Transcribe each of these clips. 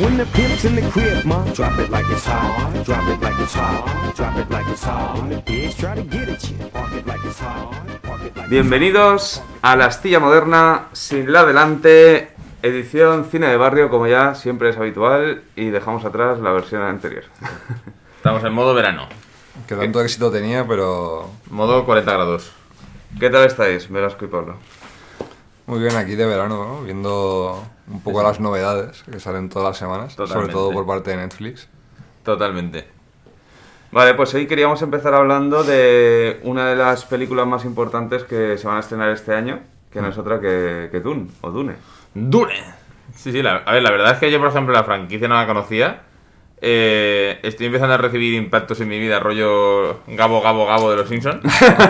When the pimp's in the crib, ma, drop it like it's hot. Drop it like it's hot. Drop it like it's hot. When the pigs try to get at you, park it like it's hot. Park it like Bienvenidos a la Astilla Moderna sin la delante, edición cine de barrio como ya siempre es habitual y dejamos atrás la versión anterior. Estamos en modo verano. Que tanto éxito tenía, pero Modo 40 grados. ¿Qué tal estáis, Velasco y Pablo? muy bien aquí de verano, ¿no? Viendo un poco las novedades que salen todas las semanas, sobre todo por parte de Netflix. Totalmente. Vale, pues hoy queríamos empezar hablando de una de las películas más importantes que se van a estrenar este año, que no es otra que, que Dune, o Dune. ¡Dune! Sí, sí, la- a ver, la verdad es que yo, por ejemplo, la franquicia no la conocía. Eh, estoy empezando a recibir impactos en mi vida, rollo Gabo, Gabo, Gabo de los Simpsons.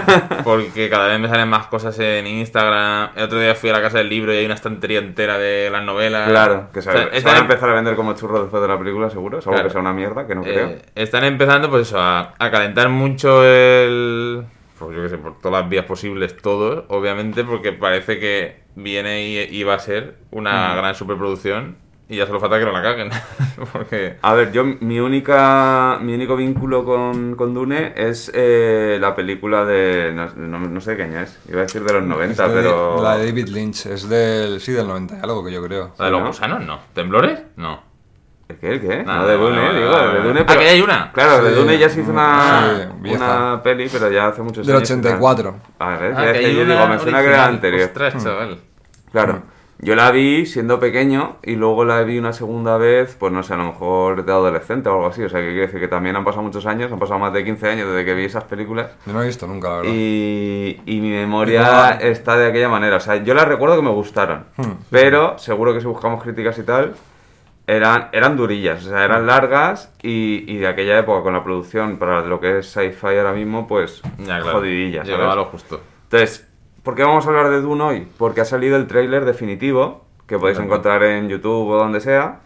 porque cada vez me salen más cosas en Instagram. El otro día fui a la casa del libro y hay una estantería entera de las novelas. Claro, que se, O sea, se están van a em- empezar a vender como churros después de la película, seguro, salvo Claro. que sea una mierda, que no Eh, creo. están empezando, pues eso, a, a calentar mucho el. Pues yo qué sé, por todas las vías posibles, todos, obviamente, porque parece que viene y, y va a ser una gran superproducción y ya solo falta que no la caguen. porque. A ver, yo mi única mi único vínculo con, con Dune es eh, la película de no, no- no sé qué año es, iba a decir de los 90, Es de- pero La de David Lynch, es del, sí, del 90 y algo que yo creo. ¿La de los ¿no? gusanos? No. ¿Temblores? No. ¿El qué? ¿El qué? Nada, no de Dune, vale, digo, de. Dune, Ah, pero que hay una. Claro, de. Dune ya se hizo una, Sí, una peli, pero ya hace muchos Del años. 84. A ver, Ah, ya es que yo digo, me suena que era anterior. Ostras, chaval. Claro. Yo la vi siendo pequeño y luego la vi una segunda vez, pues no sé, a lo mejor de adolescente o algo así. O sea, que quiere decir que también han pasado muchos años, han pasado más de 15 años desde que vi esas películas. Yo no he visto nunca, la verdad. Y, y mi memoria ¿Y está de aquella manera. O sea, yo las recuerdo que me gustaron. Pero seguro que si buscamos críticas y tal, eran, eran durillas. O sea, eran largas y, y de aquella época con la producción para lo que es sci-fi ahora mismo, pues Ya, claro. jodidillas. Llegaba lo justo. Entonces, ¿por qué vamos a hablar de Dune hoy? Porque ha salido el tráiler definitivo, que podéis Correcto. encontrar en YouTube o donde sea.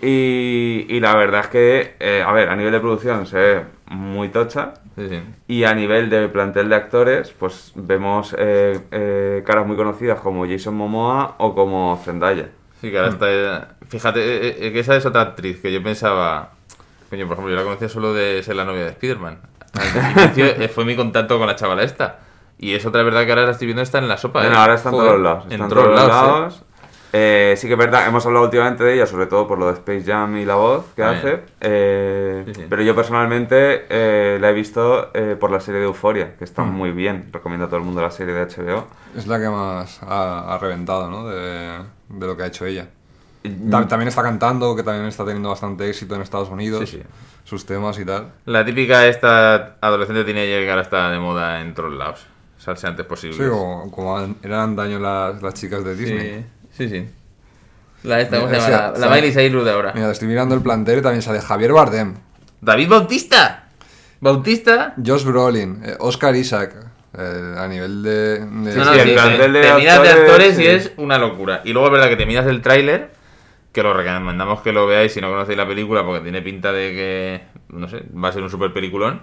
Y, y la verdad es que, eh, a ver, a nivel de producción se ve muy tocha. Sí, sí. Y a nivel de plantel de actores, pues vemos eh, eh, caras muy conocidas como Jason Momoa o como Zendaya. Sí, que ahora está. Fíjate, eh, eh, que esa es otra actriz que yo pensaba. Coño, por ejemplo, yo la conocía solo de ser la novia de Spider-Man. Al inicio eh, fue mi contacto con la chavala esta. Y es otra verdad que ahora la estoy viendo está en la sopa. Bueno, ¿eh? ahora están en Joder, todos lados. En todos todos lados. ¿eh? lados. Eh, sí que es verdad, hemos hablado últimamente de ella, sobre todo por lo de Space Jam y la voz que Ah, hace. Eh, Sí, sí. Pero yo personalmente eh, la he visto eh, por la serie de Euforia, que Mm. está muy bien. Recomiendo a todo el mundo la serie de HBO. Es la que más ha, ha reventado, ¿no? De, de lo que ha hecho ella. Ta- También está cantando, que también está teniendo bastante éxito en Estados Unidos. Sí, sí. Sus temas y tal. La típica esta adolescente teenager que ahora está de moda en todos lados. Salse antes posible. Sí, como, como an- eran antaño las, las chicas de Disney. sí, sí. La esta, ¿cómo se Mira, llama? o La, la sí. Miley Cyrus de ahora. Mira, estoy mirando el plantel y también sale Javier Bardem, David Bautista. Bautista. Josh Brolin, eh, Oscar Isaac. eh, a nivel de. de- No, no, sí, sí, el te, de te miras de actores, y sí. es una locura. Y luego es verdad que te miras el tráiler, que lo recomendamos que lo veáis si no conocéis la película, porque tiene pinta de que, no sé, va a ser un super peliculón.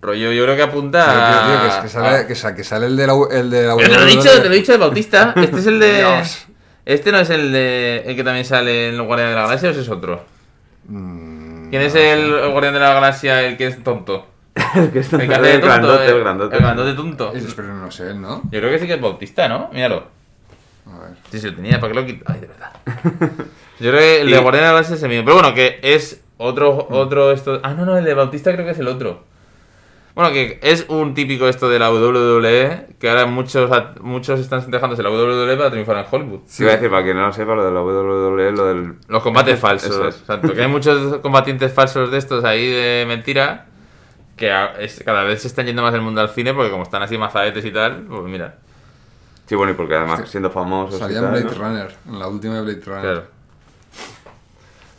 Rollo, yo creo que apunta Tío, tío, tío, que, es- que sale, que, sa- que sale el de la, el de la Pero te lo he dicho, te lo he dicho de Bautista. Este es el de... Dios. Este no es el de el que también sale en los Guardianes de la Galaxia o ese es otro. Mm, ¿Quién es el, el Guardián de la Galaxia el que es tonto? El que El hace de el tonto. grandote, el, el grandote. el grandote tonto. Es- Pero no sé él, ¿no? Yo creo que sí que es Bautista, ¿no? Míralo. A ver. Sí, sí, lo tenía, ¿para qué lo quita? Ay, de verdad. Yo creo que el de Y- Guardián de la Galaxia es el mío. Pero bueno, que es otro, otro esto... Ah, no, no, el de Bautista creo que es el otro. Bueno, que es un típico esto de la WWE, que ahora muchos, muchos están dejándose la WWE para triunfar en Hollywood. Sí, iba a decir, para quien no lo sepa, lo de la WWE, lo del... Los combates falsos. Eso es. Exacto, que hay muchos combatientes falsos de estos ahí de mentira, que es- cada vez se están yendo más del mundo al cine, porque como están así mazadetes y tal, pues mira. Sí, bueno, y porque además siendo famosos Salía en Blade ¿no? Runner, en la última de Blade Runner. Claro.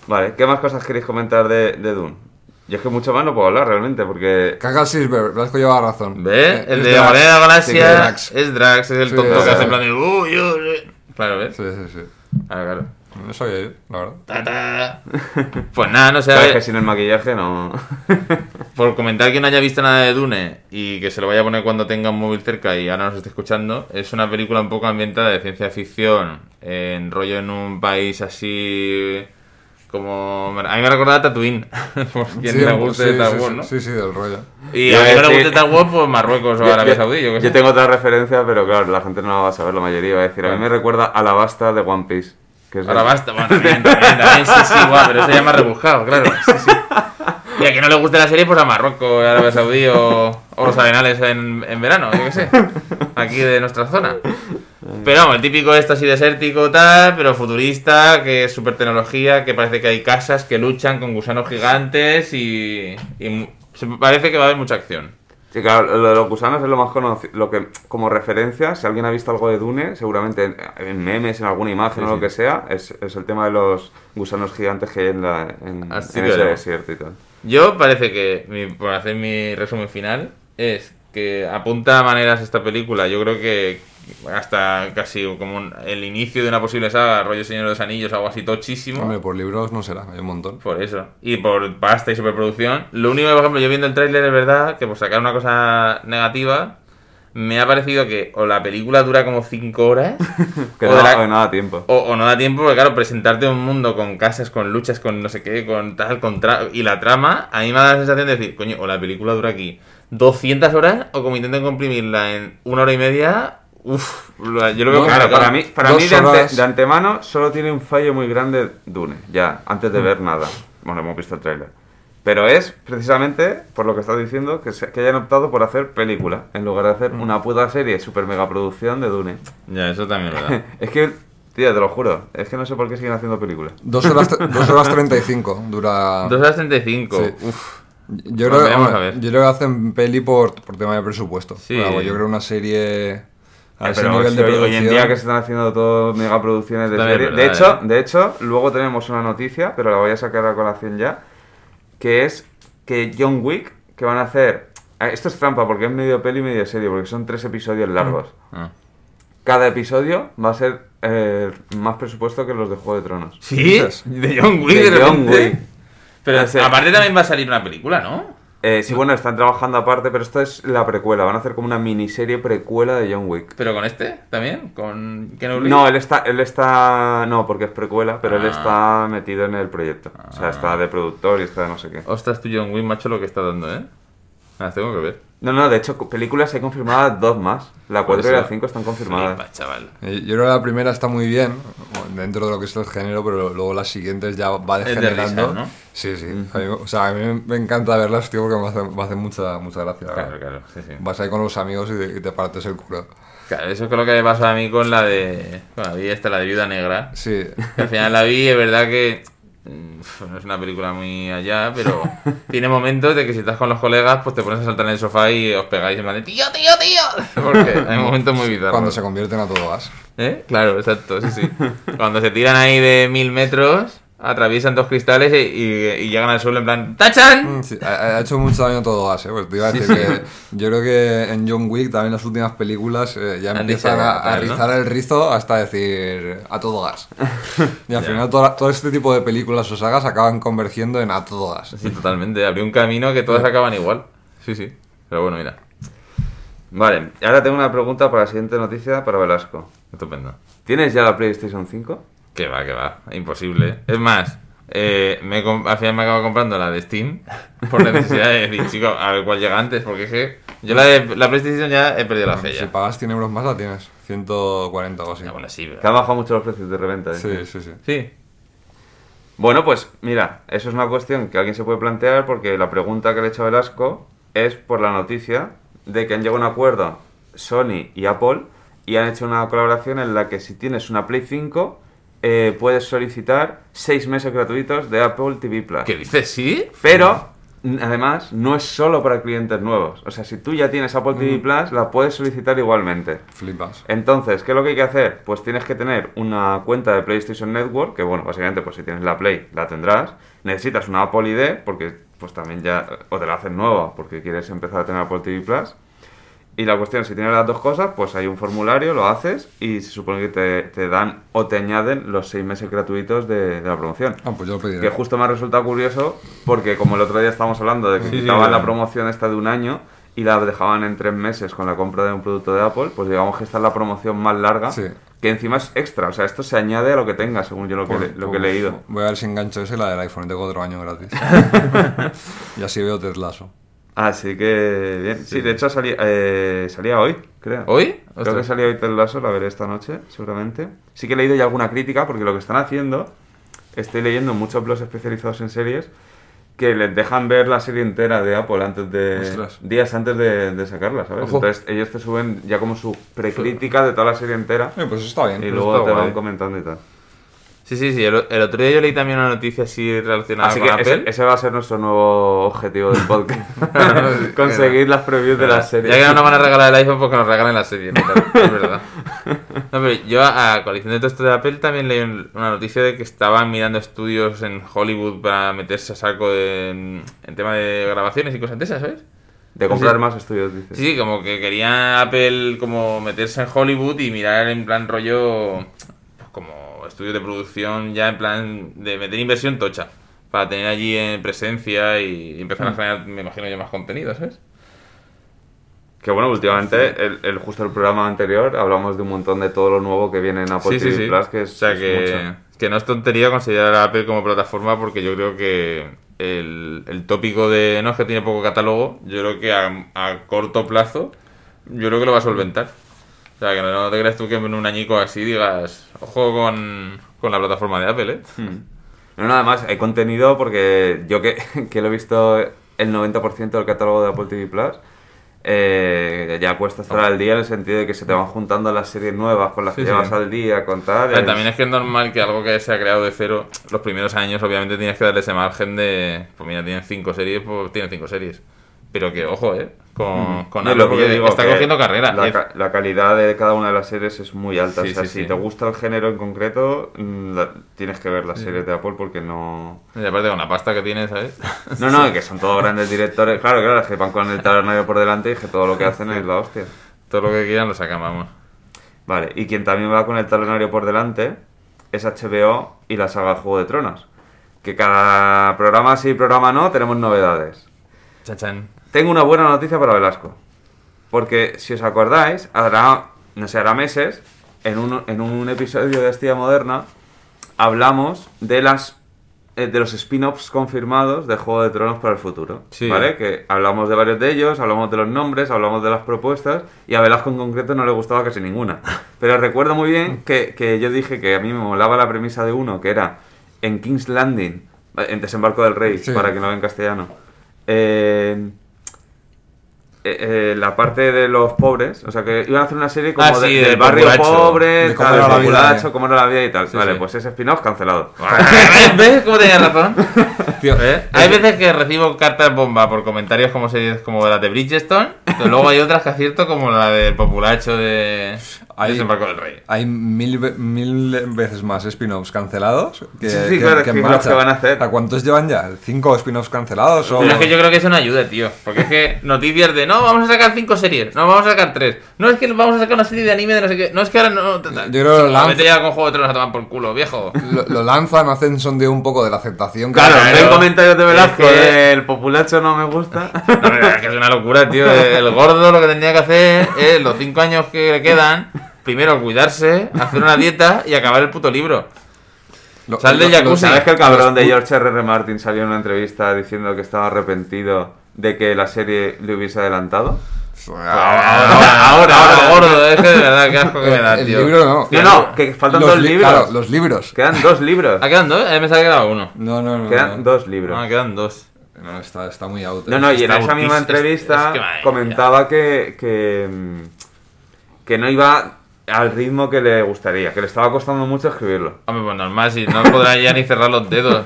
Vale, ¿qué más cosas queréis comentar de, de Dune? Yo es que mucho más no puedo hablar realmente, porque... Caga Silver, Blasco lleva razón. ¿Ves? Eh, el de Drax. Guardián de la Sí, Galaxia Drax. es Drax, es el Sí, tonto que hace en plan de... "Uy, uy, uy". Claro, ¿ves? Sí, sí, sí. Claro, claro. No sabía yo, la verdad. Ta, ta. Pues nada, no sé. Sabes que sin el maquillaje no... Por comentar que no haya visto nada de Dune y que se lo vaya a poner cuando tenga un móvil cerca y ahora nos esté escuchando, es una película un poco ambientada de ciencia ficción, en rollo en un país así Como... A mí me recordaba Tatooine. Por quien Sí, le pues, guste sí, Star sí, Wars, sí, ¿no? Sí, sí, del rollo. Y Yo a quien no le decir- guste Star Wars, pues Marruecos o Yo- Arabia yo- Saudí, yo qué sé. yo tengo otra referencia, pero claro, la gente no la va a saber, la mayoría va a decir. A mí me recuerda a la basta de One Piece. Que es Ahora el- basta, bueno, también, también, también, sí, sí, guau, pero eso ya más rebuscado, claro. Sí, sí. Y a quien no le guste la serie, pues a Marruecos, Arabia Saudí o, o los Arenales en, en verano, yo qué sé. Aquí de nuestra zona. Pero vamos, el típico esto así desértico, tal, pero futurista, que es super tecnología, que parece que hay casas que luchan con gusanos gigantes y, y se- parece que va a haber mucha acción. Sí, claro, lo de los gusanos es lo más conocido. Lo que, como referencia, si alguien ha visto algo de Dune, seguramente en, en memes, en alguna imagen Sí, o lo sí. que sea, es, es el tema de los gusanos gigantes que hay en, la, en, ese desierto y tal. Yo parece que, mi- por hacer mi resumen final, es que apunta a maneras esta película. Yo creo que hasta casi como un- el inicio de una posible saga, rollo Señor de los Anillos, algo así tochísimo. Hombre, por libros no será, hay un montón. Por eso. Y por pasta y superproducción. Lo único que, por ejemplo, yo viendo el tráiler es verdad que por sacar una cosa negativa, me ha parecido que o la película dura como 5 horas. Que o no, la- da tiempo. o, o no da tiempo, porque claro, presentarte un mundo con casas, con luchas, con no sé qué, con tal, con tra- y la trama, a mí me da la sensación de decir, coño, o la película dura aquí 200 horas, o como intenten comprimirla en una hora y media, uff, yo lo veo No, Claro, para mí, para Dos mí de, ante- de antemano solo tiene un fallo muy grande Dune, ya, antes Mm. de ver nada. Bueno, hemos visto el tráiler. Pero es precisamente, por lo que estás diciendo, que, se- que hayan optado por hacer película, en lugar de Mm. hacer una puta serie super mega producción de Dune. Ya, eso también es verdad. Es que, tío, te lo juro, es que no sé por qué siguen haciendo películas. Dos horas, dos horas 35 dura... 2 horas 35, Sí. uff. Yo Pues creo, hombre, a ver. yo creo que hacen peli por, por tema de presupuesto. Sí. Yo creo una serie a Eh, ese pero nivel si de hoy- producción... hoy en día que se están haciendo todo megaproducciones de También es serie. de hecho, ¿eh? de hecho, luego tenemos una noticia, pero la voy a sacar a colación ya, que es que John Wick, que van a hacer... eh, Esto es trampa porque es medio peli y medio serie, porque son tres episodios largos. Ah. Cada episodio va a ser eh, más presupuesto que los de Juego de Tronos. ¿Sí? De John Wick, De de, John. Wick. Pero O sea- aparte también va a salir una película, ¿no? Eh, sí, bueno, están trabajando aparte, pero esto es la precuela. Van a hacer como una miniserie precuela de John Wick. ¿Pero con este también? ¿Con Keanu Reeves? No, él está, él está, no, porque es precuela, pero él Ah. está metido en el proyecto. O sea, está de productor y está de no sé qué. Ostras, tú John Wick, macho, lo que está dando, ¿eh? Las tengo que ver. No, no, de hecho, películas hay confirmadas dos más. La Por 4 y la eso. 5 están confirmadas. Flipa, chaval. Eh, Yo creo que la primera está muy bien, dentro de lo que es el género, pero luego las siguientes ya va de degenerando. risa, ¿no? Sí, sí. A mí- o sea, a mí me encanta verlas, tío, porque me hacen, me hacen mucha, mucha gracia. la Claro, verdad. claro, sí, sí. Vas ahí con los amigos y te, y te partes el culo. Claro, eso es lo que me pasó a mí con la de. Con la vi esta, la de Viuda Negra. Sí. Que al final la vi, es verdad que. No es una película muy allá, pero tiene momentos de que si estás con los colegas, pues te pones a saltar en el sofá y os pegáis en plan de tío, tío, tío. Porque hay momentos muy bizarros. Cuando se convierten a todo gas. ¿Eh? Claro, exacto, sí, sí. Cuando se tiran ahí de mil metros, atraviesan dos cristales y, y- y llegan al suelo en plan ¡Tachan! Mm, sí, ha, ha hecho mucho daño todo gas, ¿eh? Pues te iba a decir que yo creo que en John Wick también las últimas películas eh, ya Han empiezan a, a rizar el rizo hasta decir a todo gas. Y al final toda- todo este tipo de películas o sagas acaban convergiendo en a todo gas. Sí, totalmente. Abrió un camino que todas acaban igual. Sí, sí. Pero bueno, mira. Vale, ahora tengo una pregunta para la siguiente noticia para Velasco. Estupendo. ¿Tienes ya la PlayStation 5? Que va, que va. Imposible. Es más, eh, me, al final me acabo comprando la de Steam por necesidad de decir, chico, a ver cuál llega antes, porque es que yo la, de, la PlayStation ya he perdido la fe Si ya. pagas 100 euros más la tienes. 140 o así. Ya, bueno, sí, pero- Que han bajado mucho los precios de reventa. ¿eh? Sí, sí, sí. Sí. Bueno, pues mira, eso es una cuestión que alguien se puede plantear porque la pregunta que le he hecho a Velasco es por la noticia de que han llegado a un acuerdo Sony y Apple y han hecho una colaboración en la que si tienes una Play 5 eh, puedes solicitar seis meses gratuitos de Apple TV Plus. ¿Qué dices? ¿Sí? Pero, además, no es solo para clientes nuevos. O sea, si tú ya tienes Apple TV Plus, la puedes solicitar igualmente. Flipas. Entonces, ¿qué es lo que hay que hacer? Pues tienes que tener una cuenta de PlayStation Network, que bueno, básicamente pues si tienes la Play la tendrás. Necesitas una Apple ID, porque pues también ya, o te la hacen nueva, porque quieres empezar a tener Apple TV Plus. Y la cuestión, si tienes las dos cosas, pues hay un formulario, lo haces y se supone que te, te dan o te añaden los seis meses gratuitos de, de la promoción. Ah, pues yo lo pediré. Que justo me ha resultado curioso porque como el otro día estábamos hablando de que Sí, la promoción esta de un año y la dejaban en tres meses con la compra de un producto de Apple, pues digamos que esta es la promoción más larga Sí. que encima es extra. O sea, esto se añade a lo que tenga, según yo lo que, Pues- le- lo que he pues leído. Voy a ver si engancho ese, la del iPhone. Tengo otro año gratis. y así veo Ted Lasso. Así que bien. Sí, de hecho salía, eh, salía hoy, creo. ¿Hoy? Creo que salía hoy Ted Lasso, la veré esta noche, seguramente. Sí que he leído ya alguna crítica, porque lo que están haciendo, estoy leyendo muchos blogs especializados en series que les dejan ver la serie entera de Apple antes de Ostras. días antes de, de sacarla, ¿sabes? Ojo. Entonces ellos te suben ya como su precrítica de toda la serie entera Eh, pues está bien. y Eso luego te van guay. comentando y tal. Sí, sí, sí. El, el otro día yo leí también una noticia así relacionada Así con que Apple. ese, ese va a ser nuestro nuevo objetivo del podcast. Conseguir las previews de las series. Ya que no nos van a regalar el iPhone, pues que nos regalen la serie. ¿no? Es verdad. No, pero yo a coalición de todo esto de Apple también leí un- una noticia de que estaban mirando estudios en Hollywood para meterse a saco en, en tema de grabaciones y cosas de esas, ¿sabes? De comprar más estudios, dices. Sí, sí, como que quería Apple como meterse en Hollywood y mirar en plan rollo pues como estudios de producción ya en plan de meter inversión tocha para tener allí en presencia y empezar a generar, me imagino yo, más contenido, ¿sabes? Que bueno, últimamente, el, el- justo el programa anterior, hablamos de un montón de todo lo nuevo que viene en Apple Sí, TV sí, sí. Plus, que es, o sea es que, mucho. que no es tontería considerar a Apple como plataforma porque yo creo que el, el tópico de no es que tiene poco catálogo, yo creo que a, a corto plazo, yo creo que lo va a solventar. O sea, que no, no te creas tú que en un añico así digas, ojo con, con la plataforma de Apple, ¿eh? Hmm. No, nada más, hay contenido porque yo que, que lo he visto el 90% del catálogo de Apple TV Plus, eh, ya cuesta estar al día en el sentido de que se te van juntando las series nuevas con las Sí, que sí. llevas al día, con tal. Es- también es que es normal que algo que se ha creado de cero, los primeros años obviamente tienes que darle ese margen de, pues mira, tienen cinco series, pues tienen cinco series. Pero que, ojo, ¿eh? Con, con No, Apple, lo que yo porque digo, está que cogiendo carrera. La, ca- la calidad de cada una de las series es muy alta. Sí, o sea, sí, si sí. te gusta el género en concreto, mm, la- tienes que ver las series de Apple porque no... Y aparte con la pasta que tiene, ¿sabes? No, no, que son todos grandes directores. Claro, claro, es que van con el talonario por delante y que todo lo que hacen es la hostia. Todo lo que quieran lo sacan, vamos. Vale, y quien también va con el talonario por delante es HBO y la saga Juego de Tronos. Que cada programa sí, programa no, tenemos novedades. Chachan. Tengo una buena noticia para Velasco. Porque si os acordáis, hará, no sé, hará meses, en un, en un episodio de Estilla Moderna, hablamos de las eh, de los spin-offs confirmados de Juego de Tronos para el futuro. Sí. ¿Vale? Que hablamos de varios de ellos, hablamos de los nombres, hablamos de las propuestas, y a Velasco en concreto no le gustaba casi ninguna. Pero recuerdo muy bien que, que yo dije que a mí me molaba la premisa de uno, que era en King's Landing, en Desembarco del Rey, Sí. para que no lo en castellano. eh, eh, eh, la parte de los pobres, o sea que iban a hacer una serie como Ah, de- sí, del del barrio populacho. pobre, De cómo tal, era del la vida, populacho, cómo era la vida y tal. Sí, vale, sí. pues ese spin-off cancelado. ¿Ves cómo tenía razón? Tío, ¿Eh? Hay veces que recibo cartas bomba por comentarios como series como la de Bridgestone, pero luego hay otras que acierto como la del populacho de Hay- Desembarco del Rey. Hay mil, ve- mil veces más spin-offs cancelados que, Sí, sí, claro, que marcha. que van a hacer. ¿A cuántos llevan ya? ¿Cinco spin-offs cancelados? O... Pero es que yo creo que eso no ayuda, tío. Porque es que noticias de no, vamos a sacar cinco series, no, vamos a sacar tres. No es que vamos a sacar una serie de anime de no sé qué. No es que ahora no. ta, ta. Yo creo que lo Sí, lanza- Vete ya con Juego de Tronos a tomar por culo, viejo. Lo, lo lanzan, hacen sondeo un poco de la aceptación. que- Claro, Claro, ven comentarios de Velasco, es que- el populacho no me gusta. No, es que es una locura, tío. El gordo lo que tendría que hacer es los cinco años que le quedan. Primero cuidarse, hacer una dieta y acabar el puto libro. Lo- Sal del jacuzzi. ¿Sabes que el cabrón de George R.R. Martin salió en una entrevista diciendo que estaba arrepentido de que la serie le hubiese adelantado? Ahora, ahora, ahora, gordo. Es que de verdad, qué asco que me da, El tío. libro no. No, no, que faltan Los dos li- libros. Claro, los libros. Quedan dos libros. ¿Ah, quedan dos? Eh, me pensaba que quedaba uno. No, no, no. Quedan no. dos libros. No, quedan dos. No, está, está muy out. No, no, y en esa misma entrevista es- es que madre comentaba que, que, que no iba al ritmo que le gustaría, que le estaba costando mucho escribirlo. Hombre, pues normal, si no podrá ya ni cerrar los dedos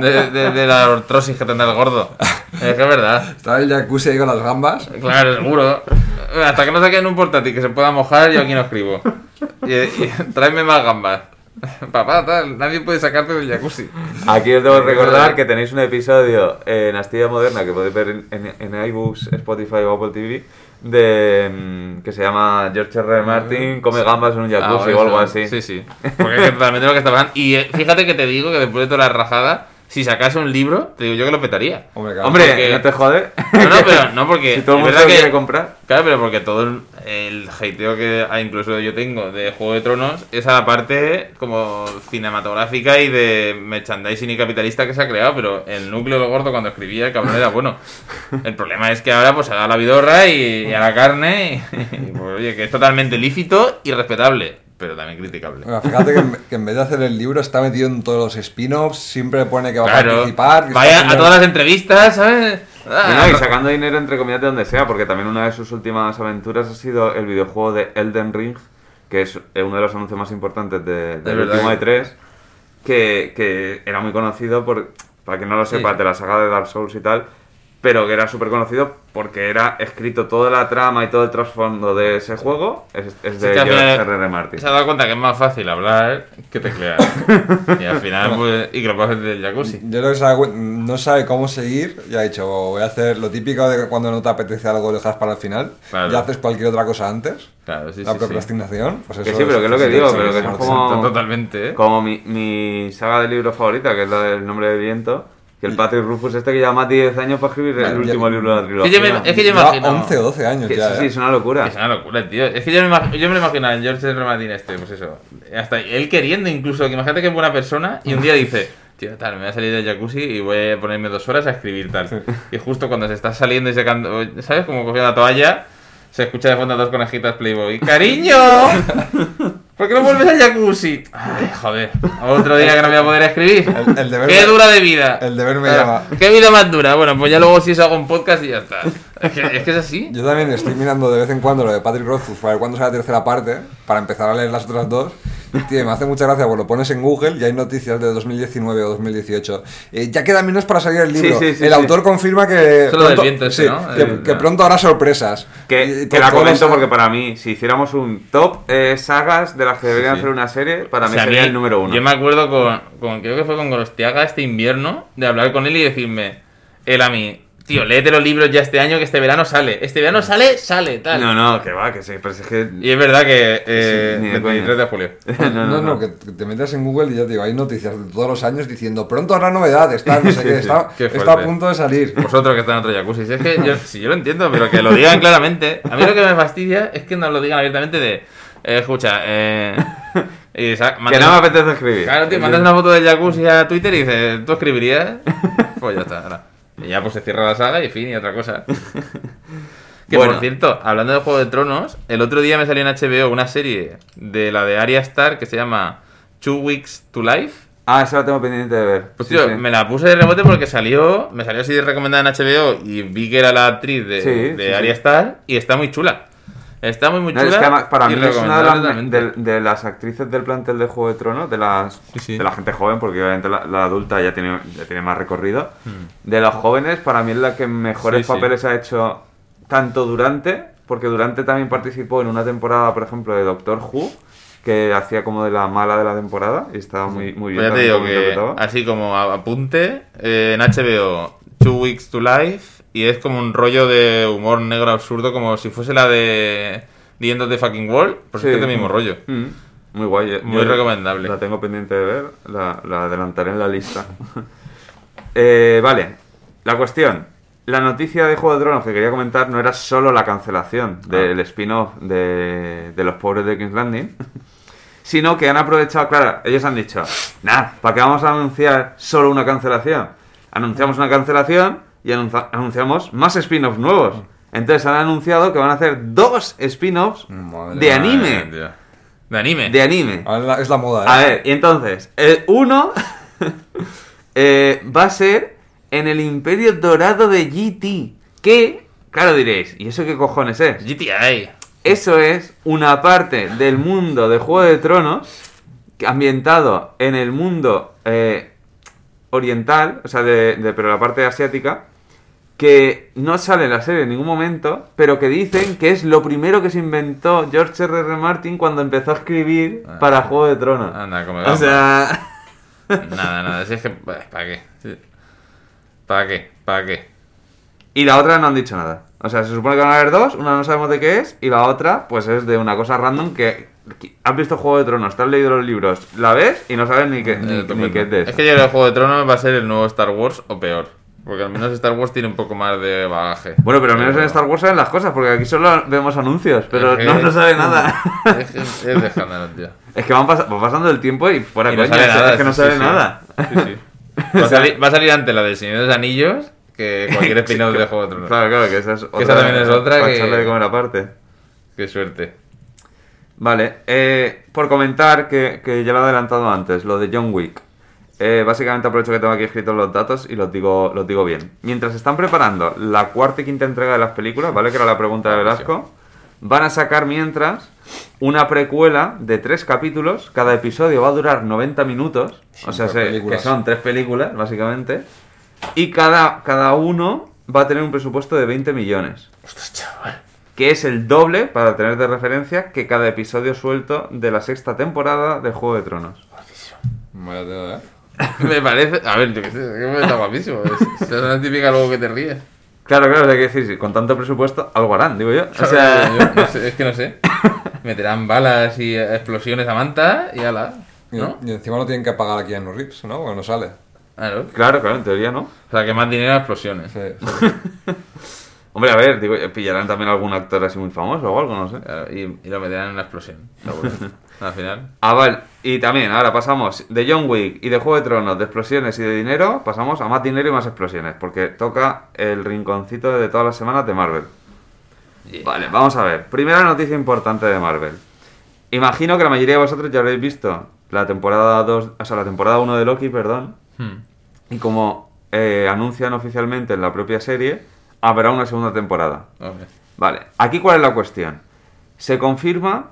de, de- de la artrosis que tendrá el gordo. Es que es verdad. Está el jacuzzi ahí con las gambas. Claro, seguro. Hasta que no saquen un portátil que se pueda mojar, yo aquí no escribo. Y, y tráeme más gambas. Papá, tal, nadie puede sacarte del jacuzzi. Aquí os debo recordar que tenéis un episodio en Astilla Moderna que podéis ver en, en, en iBooks, Spotify o Apple TV de mm, que se llama George R. R. Martin come gambas en un jacuzzi Ah, o algo así. Sí, sí. Porque es que totalmente lo que estaban. Y eh, fíjate que te digo que después de toda la rajada, si sacase un libro, te digo yo que lo petaría. Hombre. Hombre, Porque- no te jode. No, no, pero no porque. si todo el es mundo verdad quiere que, comprar. Claro, pero porque todo el, el hateo que incluso yo tengo de Juego de Tronos es a la parte como cinematográfica y de merchandising y capitalista que se ha creado, pero el núcleo de lo gordo cuando escribía el cabrón era bueno. El problema es que ahora pues se da la vidorra y, a la carne y, pues, oye, que es totalmente lícito y respetable, pero también criticable. Bueno, fíjate que en, que en vez de hacer el libro está metido en todos los spin-offs, siempre pone que va a participar. que vaya a todas las entrevistas, ¿sabes? Ah, Y, no, y sacando dinero entre comillas de donde sea, porque también una de sus últimas aventuras ha sido el videojuego de Elden Ring, que es eh, uno de los anuncios más importantes de, del último que- E3, que, que era muy conocido por, para quien no lo sepa, Sí. de la saga de Dark Souls y tal, pero que era súper conocido porque era escrito toda la trama y todo el trasfondo de ese juego, es, es de George R.R. Martin. Se ha dado cuenta que es más fácil hablar que teclear. y al final, pues. Y que lo puedes hacer desde el jacuzzi. Yo creo que cuen- no sabe cómo seguir y ha dicho, voy a hacer lo típico de que cuando no te apetece algo lo dejas para el final Claro. y haces cualquier otra cosa antes. Claro, sí, la sí, sí. procrastinación, pues eso Que sí, pero que es lo que digo, pero que es como- Totalmente, ¿eh? Como mi, mi saga de libro favorita, que es la del nombre del viento, que el Patrick Rufus este que lleva más de 10 años para escribir el último ya- libro de la Es trilogía. que yo me, es que yo me imagino. 11 o 12 años Que ya. sí, sí, ¿eh? es una locura. Es una locura, tío. Es que yo me, imag- yo me lo imagino a George R. Martin este, pues eso. Hasta él queriendo incluso, que imagínate que es buena persona y un día dice, tío, tal, me voy a salir del jacuzzi y voy a ponerme dos horas a escribir tal. Y justo cuando se está saliendo y secando, ¿sabes? Como cogiendo la toalla, se escucha de fondo a dos conejitas Playboy. ¡Cariño! ¿Por qué no vuelves al jacuzzi? Ay, joder. Otro día que no voy a poder escribir. El- el deber ¡Qué me- dura de vida! el deber me Claro, llama. ¿Qué vida más dura? Bueno, pues ya luego si eso hago un podcast y ya está. Es que es, que es así. Yo también estoy mirando de vez en cuando lo de Patrick Rothfuss para ver cuándo sale la tercera parte, para empezar a leer las otras dos. Tío, me hace mucha gracia, porque lo pones en Google y hay noticias de 2019 o 2018. Eh, ya queda menos para salir el libro. Sí, sí, sí, el sí. autor confirma que, Eso lo del viento ese, sí, ¿no? que, El- que pronto habrá sorpresas. Que, Y que to- la comento porque para mí, si hiciéramos un top eh, sagas de las que deberían Sí. hacer una serie, para O mí sea, sería mí- el número uno. Yo me acuerdo con, con- creo que fue con Gorostiaga este invierno, de hablar con él y decirme, él a mí, tío, léete los libros ya este año que este verano sale. Este verano sale, sale, tal. No, no, que va, que sí, pero es que... Y es verdad que eh, Sí, ni de 23 de julio. no, No, no, que que te metes en Google y ya te digo, hay noticias de todos los años diciendo pronto habrá novedades, tal, no sé qué, está, Qué está a punto de salir. Vosotros que están en otro jacuzzi. Si es que yo, si yo lo entiendo, pero que lo digan claramente. A mí lo que me fastidia es que nos lo digan abiertamente de, eh, escucha, eh, y Que no me apetece escribir. Claro, tío, mandas una foto del jacuzzi a Twitter y dices, ¿tú escribirías? Pues ya está, ahora. Y ya pues se cierra la saga y fin, y otra cosa. Que Bueno. por cierto, hablando de Juego de Tronos, el otro día me salió en HBO una serie de la de Arya Star que se llama Two Weeks to Life. Ah, eso lo tengo pendiente de ver. Pues Sí, tío, sí. me la puse de rebote porque salió, me salió así recomendada en HBO y vi que era la actriz de, Sí, de Arya. Star y está muy chula. Está muy muy No, chula. es que además, para mí es una de las, de, de las actrices del plantel de Juego de Tronos, de las Sí, sí. de la gente joven, porque obviamente la, la adulta ya tiene, ya tiene más recorrido. Hmm. De los jóvenes, para mí es la que mejores Sí, sí. papeles ha hecho tanto Durante, porque Durante también participó en una temporada, por ejemplo, de Doctor Who, que hacía como de la mala de la temporada y estaba muy, muy bien. Pues ya te digo que, así como a- apunte, eh, en HBO, Two Weeks to Life, y es como un rollo de humor negro absurdo, como si fuese la de The End of the Fucking World, pues Sí. es que es el mismo rollo. Mm, Muy guay. eh. Muy recomendable. La tengo pendiente de ver, la, la adelantaré en la lista. Eh, vale, la cuestión. La noticia de Juego de Tronos que quería comentar no era solo la cancelación del spin-off de, de los pobres de King's Landing, sino que han aprovechado, claro, ellos han dicho, nah, ¿para qué vamos a anunciar solo una cancelación? Anunciamos una cancelación y anunciamos más spin-offs nuevos. Entonces han anunciado que van a hacer dos spin-offs de anime. De anime. De anime. Ahora es la- es la moda, ¿eh? A ver, y entonces, el uno eh, va a ser en el Imperio Dorado de GT. Que, claro diréis, ¿y eso qué cojones es? GTI. Eso es una parte del mundo de Juego de Tronos ambientado en el mundo eh, oriental, o sea, de, de- pero la parte asiática, que no sale en la serie en ningún momento, pero que dicen que es lo primero que se inventó George R. R. Martin cuando empezó a escribir Ah. para Juego de Tronos. Anda, come O sea, Nada, nada. Si es que. ¿Para qué? ¿Para qué? ¿Para qué? y la otra no han dicho nada. O sea, se supone que van a haber dos, una no sabemos de qué es, y la otra, pues es de una cosa random que. has visto Juego de Tronos, te has leído los libros, la ves y no sabes ni qué, ni, Eh, ni qué es de eso. Es que que el Juego de Tronos va a ser el nuevo Star Wars o peor. Porque al menos Star Wars tiene un poco más de bagaje. Bueno, pero al menos en Star Wars saben las cosas, porque aquí solo vemos anuncios, pero que- no, no sabe nada. Es, que es de escándalo, tío. Es que van, pas- va pasando el tiempo y fuera Y no coña, sabe es, nada, es que no sí, sabe sí, nada. Sí, sí. Va, a salir, va a salir antes la del Señor de los Anillos que cualquier spin-off de Juego de Tronos. Claro, claro, que esa es otra. esa también es otra que- de comer aparte. Qué suerte. Vale, eh, por comentar que, que ya lo he adelantado antes, lo de John Wick. Eh, básicamente aprovecho que tengo aquí escritos los datos y los digo, los digo bien. Mientras están preparando la cuarta y quinta entrega de las películas, ¿vale? Que era la pregunta de Velasco. Van a sacar mientras una precuela de tres capítulos. Cada episodio va a durar 90 minutos. O sea, se- que son tres películas, básicamente. Y cada, cada uno va a tener un presupuesto de 20 millones. Que es el doble, para tener de referencia, que cada episodio suelto de la sexta temporada de Juego de Tronos. Vaya tela, ¿eh? Me parece. A ver, yo qué sé, que está guapísimo. Es, es una típica luego que te ríes. Claro, claro, hay que decir, si con tanto presupuesto, algo harán, digo yo. O Yo sea, no sé, es que no sé. Meterán balas y explosiones a manta y ala. Y, ¿No? y encima no tienen que pagar aquí en Rips, ¿no? Porque no sale. Claro. claro, claro, en teoría no. O sea, que más dinero a explosiones. Sí, sí. Hombre, a ver, digo, pillarán también algún actor así muy famoso o algo, no sé. Claro, y, y lo meterán en una explosión. seguro. Al final. Ah, vale. Y también, ahora pasamos de John Wick y de Juego de Tronos, de explosiones y de dinero, pasamos a más dinero y más explosiones, porque toca el rinconcito de todas las semanas de Marvel. Vale, vamos a ver. Primera noticia importante de Marvel. Imagino que la mayoría de vosotros ya habréis visto la temporada 2, o sea, la temporada 1 de Loki, perdón, Hmm. y como eh, anuncian oficialmente en la propia serie, habrá una segunda temporada. Vale, aquí cuál es la cuestión. Se confirma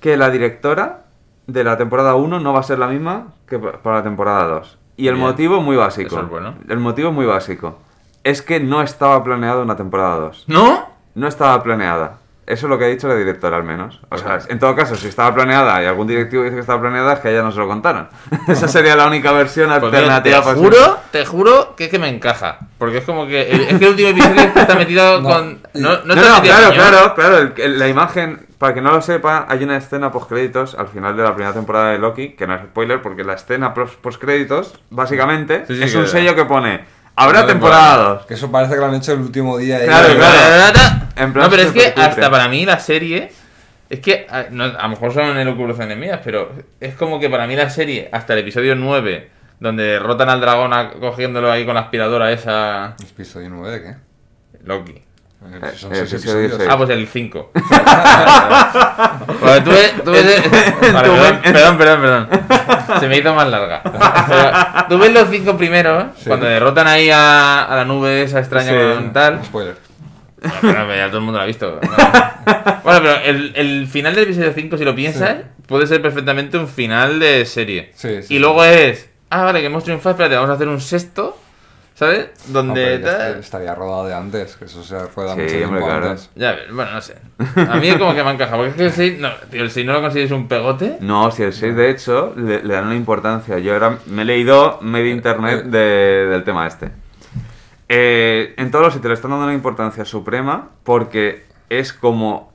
que la directora de la temporada 1 no va a ser la misma que pa- para la temporada 2. Y el Bien. motivo muy básico. Es bueno. El motivo muy básico. Es que no estaba planeada una temporada 2. ¿No? No estaba planeada. Eso es lo que ha dicho la directora al menos. O sea, en todo caso, si estaba planeada y algún directivo dice que estaba planeada, es que a ella no se lo contaron. Esa sería la única versión Pues alternativa te juro, te juro que es que me encaja. Porque es como que. el- es que el último episodio está metido No. con. No, no, No, no, claro, claro, claro. el- el- la imagen, para que no lo sepa, hay una escena post-créditos al final de la primera temporada de Loki, que no es spoiler, porque la escena post-créditos, básicamente, Sí, sí, es un sello que pone, habrá temporada temporada. 2. Que eso parece que lo han hecho el último día. Claro, claro. En plan no, pero es que hasta para mí la serie. Es que a, no, a lo mejor son elucubraciones mías, pero es como que para mí la serie, hasta el episodio 9, donde derrotan al dragón a- cogiéndolo ahí con la aspiradora esa. ¿Episodio 9 de qué? Loki. Eh, Son eh, seis episodios. sí. Ah, pues el 5. Bueno, tú ves, tú ves- Vale, perdón, perdón, perdón, perdón. Se me hizo más larga. Pero tú ves los cinco primeros, Sí. cuando derrotan ahí a, a la nube esa extraña Sí. con tal. Spoiler. Bueno, pero ya todo el mundo lo ha visto. ¿no? Bueno, pero el, el final del episodio 5, si lo piensas, puede ser perfectamente un final de serie. Sí, sí, y sí. luego es, ah, vale, que hemos triunfado, espérate, vamos a hacer un sexto, ¿sabes? No, Donde... ya est- estaría rodado de antes, que eso se rueda Sí, mucho tiempo hombre, claro. antes. Ya bueno, no sé. A mí es como que me ha encajado. Porque es que el 6, no, tío, el 6 no lo consigues un pegote. No, si el 6 de hecho le, le dan una importancia. Yo ahora me he leído medio internet de- del tema este. Eh, en todos los sitios le están dando una importancia suprema porque es como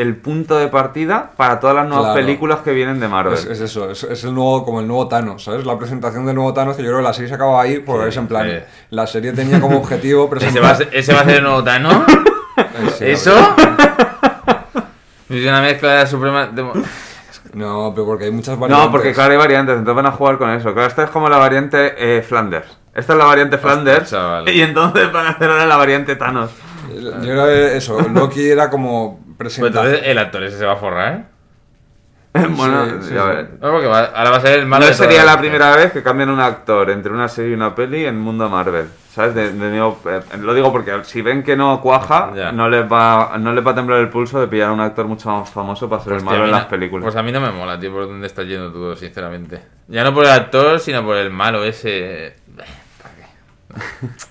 el punto de partida para todas las nuevas Claro. películas que vienen de Marvel. Es, es eso, es, es el nuevo, como el nuevo Thanos, ¿sabes? La presentación del nuevo Thanos, que yo creo que la serie se acaba ahí, porque Sí, es en plan, sí. la serie tenía como objetivo Ese presentar... va, a ser, ese va a ser el nuevo Thanos. Sí, ¿Eso? Es una mezcla de la suprema. de- No, pero porque hay muchas variantes. No, porque claro, hay variantes, entonces van a jugar con eso. Claro, esta es como la variante eh, Flanders. Esta es la variante Flanders. chaval. Y entonces van a hacer ahora la variante Thanos. Yo creo que eso, Loki era como Pues entonces el actor ese se va a forrar. bueno, Sí, sí, ya sí. veré. No, porque va- ahora va a ser el malo No de todas sería la primera vez que cambian un actor entre una serie y una peli en mundo Marvel. ¿Sabes? De- de nuevo, eh, lo digo porque si ven que no cuaja, Ya. no les, va, no les va a temblar el pulso de pillar a un actor mucho más famoso para ser Hostia, el malo a mí en no- las películas. Pues a mí no me mola, tío, por dónde está yendo todo, sinceramente. Ya no por el actor, sino por el malo ese.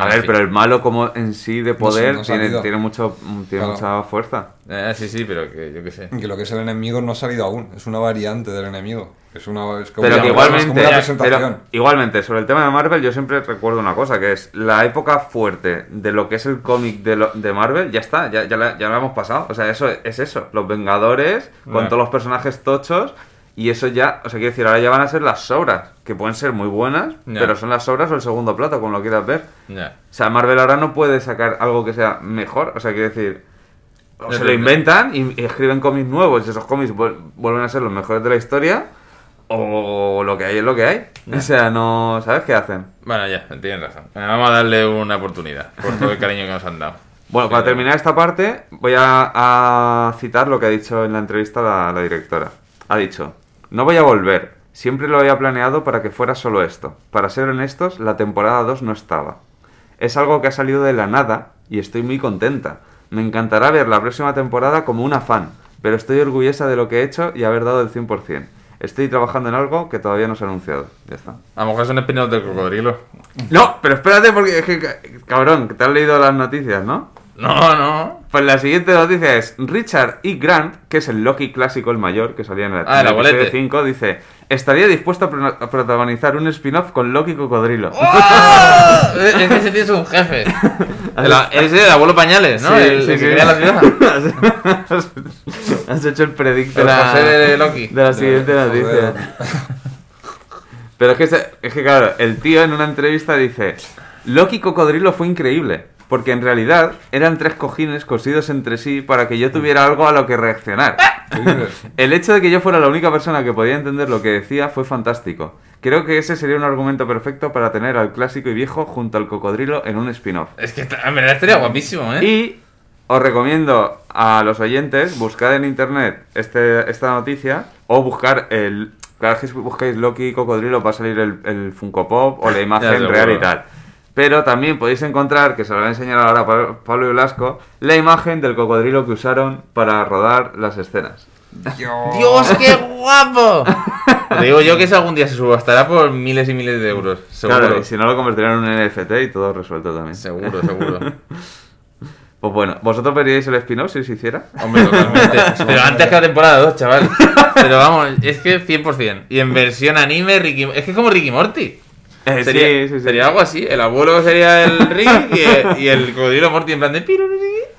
A ver, fin. pero el malo como en sí de poder no tiene, tiene, mucho, tiene Claro. mucha fuerza. Eh, sí, sí, pero que yo qué sé. Que lo que es el enemigo no ha salido aún, es una variante del enemigo. Es una, es como Pero una- que es igualmente, como una presentación. pero igualmente, sobre el tema de Marvel, yo siempre recuerdo una cosa, que es la época fuerte de lo que es el cómic de, lo- de Marvel, ya está, ya, ya, la, ya lo hemos pasado. O sea, eso es eso, los Vengadores, con todos los personajes tochos, Y eso ya, o sea, quiero decir, ahora ya van a ser las sobras, que pueden ser muy buenas, pero son las sobras o el segundo plato, como lo quieras ver. Ya. O sea, Marvel ahora no puede sacar algo que sea mejor. O sea, quiero decir, o se lo inventan y, escriben cómics nuevos y esos cómics vuel- vuelven a ser los mejores de la historia. O lo que hay es lo que hay. O sea, no. ¿Sabes qué hacen? Bueno, ya, tienes razón. Vamos a darle una oportunidad por todo el cariño que nos han dado. Bueno, para terminar esta parte, voy a, a citar lo que ha dicho en la entrevista la, la directora. Ha dicho: No voy a volver. Siempre lo había planeado para que fuera solo esto. Para ser honestos, la temporada 2 no estaba. Es algo que ha salido de la nada y estoy muy contenta. Me encantará ver la próxima temporada como una fan, pero estoy orgullosa de lo que he hecho y haber dado el 100%. Estoy trabajando en algo que todavía no se ha anunciado. Ya está. A lo mejor es un spin-off del cocodrilo. No, pero espérate porque es que, ca- cabrón, que te has leído las noticias, ¿no? No, no. Pues la siguiente noticia es Richard E. Grant, que es el Loki clásico, el mayor, que salía en el, Ah, en episodio abuelete. 5, dice, estaría dispuesto a, pro- a protagonizar un spin-off con Loki Cocodrilo. ¡Oh! es que ese tío es un jefe. El, ese el abuelo Pañales, ¿no? Sí, el, sí, el que sí. la ciudad. has, has hecho el predict de la, de Loki. de la siguiente noticia. Pero es que, es que, claro, el tío en una entrevista dice, Loki Cocodrilo fue increíble, porque en realidad eran tres cojines cosidos entre sí para que yo tuviera algo a lo que reaccionar. El hecho de que yo fuera la única persona que podía entender lo que decía fue fantástico. Creo que ese sería un argumento perfecto para tener al clásico y viejo junto al cocodrilo en un spin-off. Es que en verdad estaría guapísimo, ¿eh? Y os recomiendo a los oyentes buscar en internet este, esta noticia o buscar el. Vez que buscáis Loki Cocodrilo va a salir el, el Funko Pop o la imagen real y tal. Pero también podéis encontrar, que se lo voy a enseñar ahora Pablo y Blasco, la imagen del cocodrilo que usaron para rodar las escenas. ¡Dios, qué guapo! Te digo yo que eso algún día se subastará por miles y miles de euros. Seguro. Claro, y si no lo convertirán en un NFT y todo resuelto también. Seguro, seguro. Pues bueno, ¿vosotros veríais el spin-off si se hiciera? Hombre, totalmente. Pero antes que la temporada 2, chaval. Pero vamos, es que 100%. Y en versión anime, Ricky... es que es como Ricky Morty. Eh, Sería, sí, sí, sí. sería algo así. El abuelo sería el Rick y el, y el cocodrilo Morty en plan de.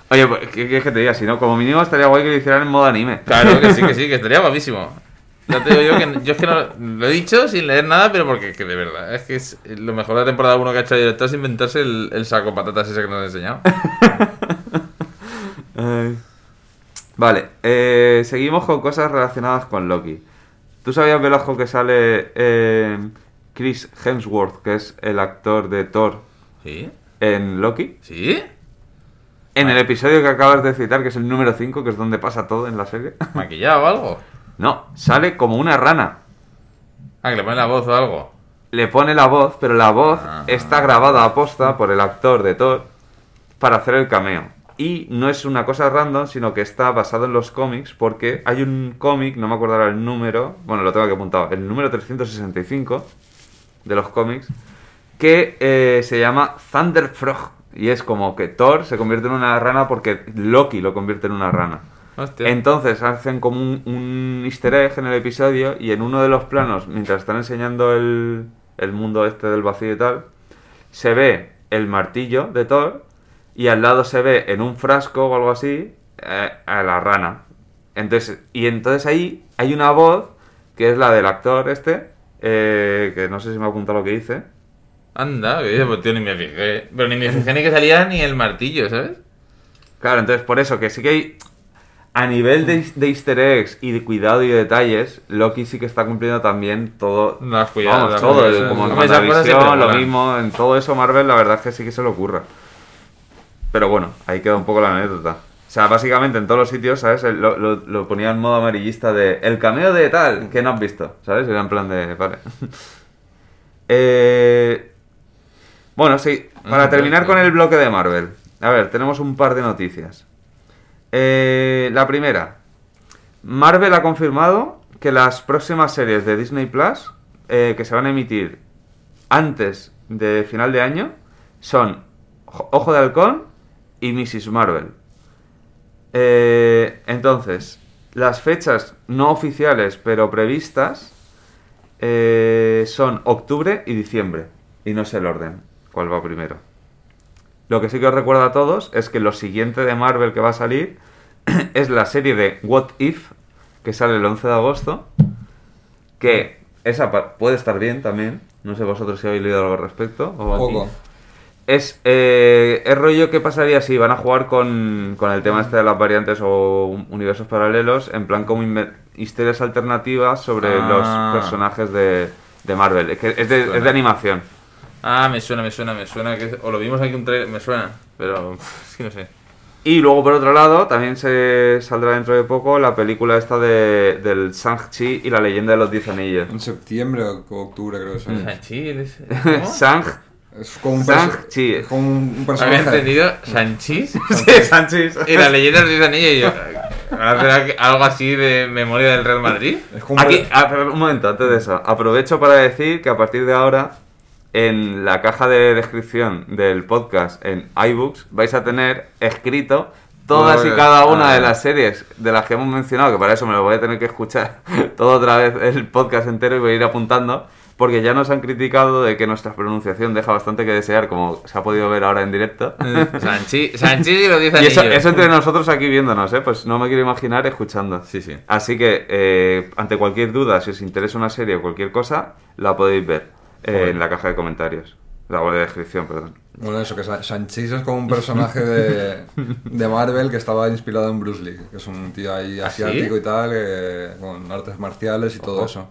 Oye, pues, ¿qué quieres que te diga? Si no, como mínimo estaría guay que lo hicieran en modo anime. Claro que sí, que sí, que estaría guapísimo. Ya te digo yo que yo es que no lo he dicho sin leer nada, pero porque que de verdad, es que es lo mejor de la temporada 1 que ha hecho el director es inventarse el, el saco patatas ese que nos ha enseñado. Ay. Vale, eh, seguimos con cosas relacionadas con Loki. ¿Tú sabías, Velasco, que sale eh, Chris Hemsworth, que es el actor de Thor ¿Sí? en Loki? ¿Sí? En el episodio que acabas de citar, que es el número 5, que es donde pasa todo en la serie. ¿Maquillado o algo? No, sale como una rana. Ah, que le pone la voz o algo. Le pone la voz, pero la voz Ah. está grabada a posta por el actor de Thor para hacer el cameo. Y no es una cosa random, sino que está basado en los cómics, porque hay un cómic, no me acuerdo ahora el número, bueno, lo tengo aquí apuntado, el número 365 de los cómics, que eh, se llama Thunder Frog. Y es como que Thor se convierte en una rana porque Loki lo convierte en una rana. Hostia. Entonces hacen como un, un easter egg en el episodio y en uno de los planos, mientras están enseñando el, el mundo este del vacío y tal, se ve el martillo de Thor y al lado se ve en un frasco o algo así eh, a la rana. Entonces, y entonces ahí hay una voz que es la del actor este, eh, que no sé si me ha apuntado lo que dice. Anda, que dice, pues tío, ni me fijé. Pero ni me fijé ni que salía ni el martillo, ¿sabes? Claro, entonces por eso que sí que hay. A nivel de, de easter eggs y de cuidado y de detalles, Loki sí que está cumpliendo también todo. No has cuidado, Vamos, las todo, el- como en WandaVision, lo mismo, en todo eso Marvel la verdad es que sí que se le ocurra. Pero bueno, ahí queda un poco la anécdota. O sea, básicamente en todos los sitios, ¿sabes? Lo, lo, lo ponía en modo amarillista de el cameo de tal, que no has visto, ¿sabes? Era en plan de, vale. eh, bueno, sí, para Ah, terminar con el bloque de Marvel. A ver, tenemos un par de noticias. Eh, la primera, Marvel ha confirmado que las próximas series de Disney Plus eh, que se van a emitir antes de final de año son Jo- Ojo de Halcón y Mrs. Marvel. Eh, entonces, las fechas no oficiales pero previstas eh, son octubre y diciembre. Y no sé el orden, cuál va primero. Lo que sí que os recuerdo a todos es que lo siguiente de Marvel que va a salir es la serie de What If, que sale el 11 de agosto. que esa puede estar bien también. No sé vosotros si habéis leído algo al respecto. o. Poco. Es, eh, es rollo que pasaría si van a jugar con, con el tema este de las variantes o un- universos paralelos, en plan como historias alternativas sobre Ah. los personajes de, de Marvel. Es, que es, de, es de animación. Ah, me suena, me suena, me suena. que O lo vimos aquí un trailer, me suena. Pero es que no sé. Y luego, por otro lado, también se saldrá dentro de poco la película esta de, del Shang-Chi y la leyenda de los Diez Anillos. En septiembre o octubre creo que es. ¿Cómo? Shang... Es como un, Sang perso- Chi. es como un un Había personaje. entendido Sanchis Sí, Shang-Chi. y la leyenda del anillos y yo. ¿Ahora será que- algo así de memoria del Real Madrid? Es como Aquí, un momento, antes de eso, aprovecho para decir que a partir de ahora, en la caja de descripción del podcast en iBooks, vais a tener escrito todas y cada una Ah. de las series de las que hemos mencionado, que para eso me lo voy a tener que escuchar todo otra vez el podcast entero y voy a ir apuntando, porque ya nos han criticado de que nuestra pronunciación deja bastante que desear, como se ha podido ver ahora en directo. Sanchi, Sanchis y los diez Y eso, eso entre nosotros aquí viéndonos, ¿eh? Pues no me quiero imaginar escuchando. Sí, sí. Así que, eh, ante cualquier duda, si os interesa una serie o cualquier cosa, la podéis ver eh, en la caja de comentarios. La web de descripción, perdón. Bueno, eso, que Sa- Sanchis es como un personaje de, de Marvel que estaba inspirado en Bruce Lee, que es un tío ahí ¿Ah, sí? asiático y tal, que- con artes marciales y todo eso.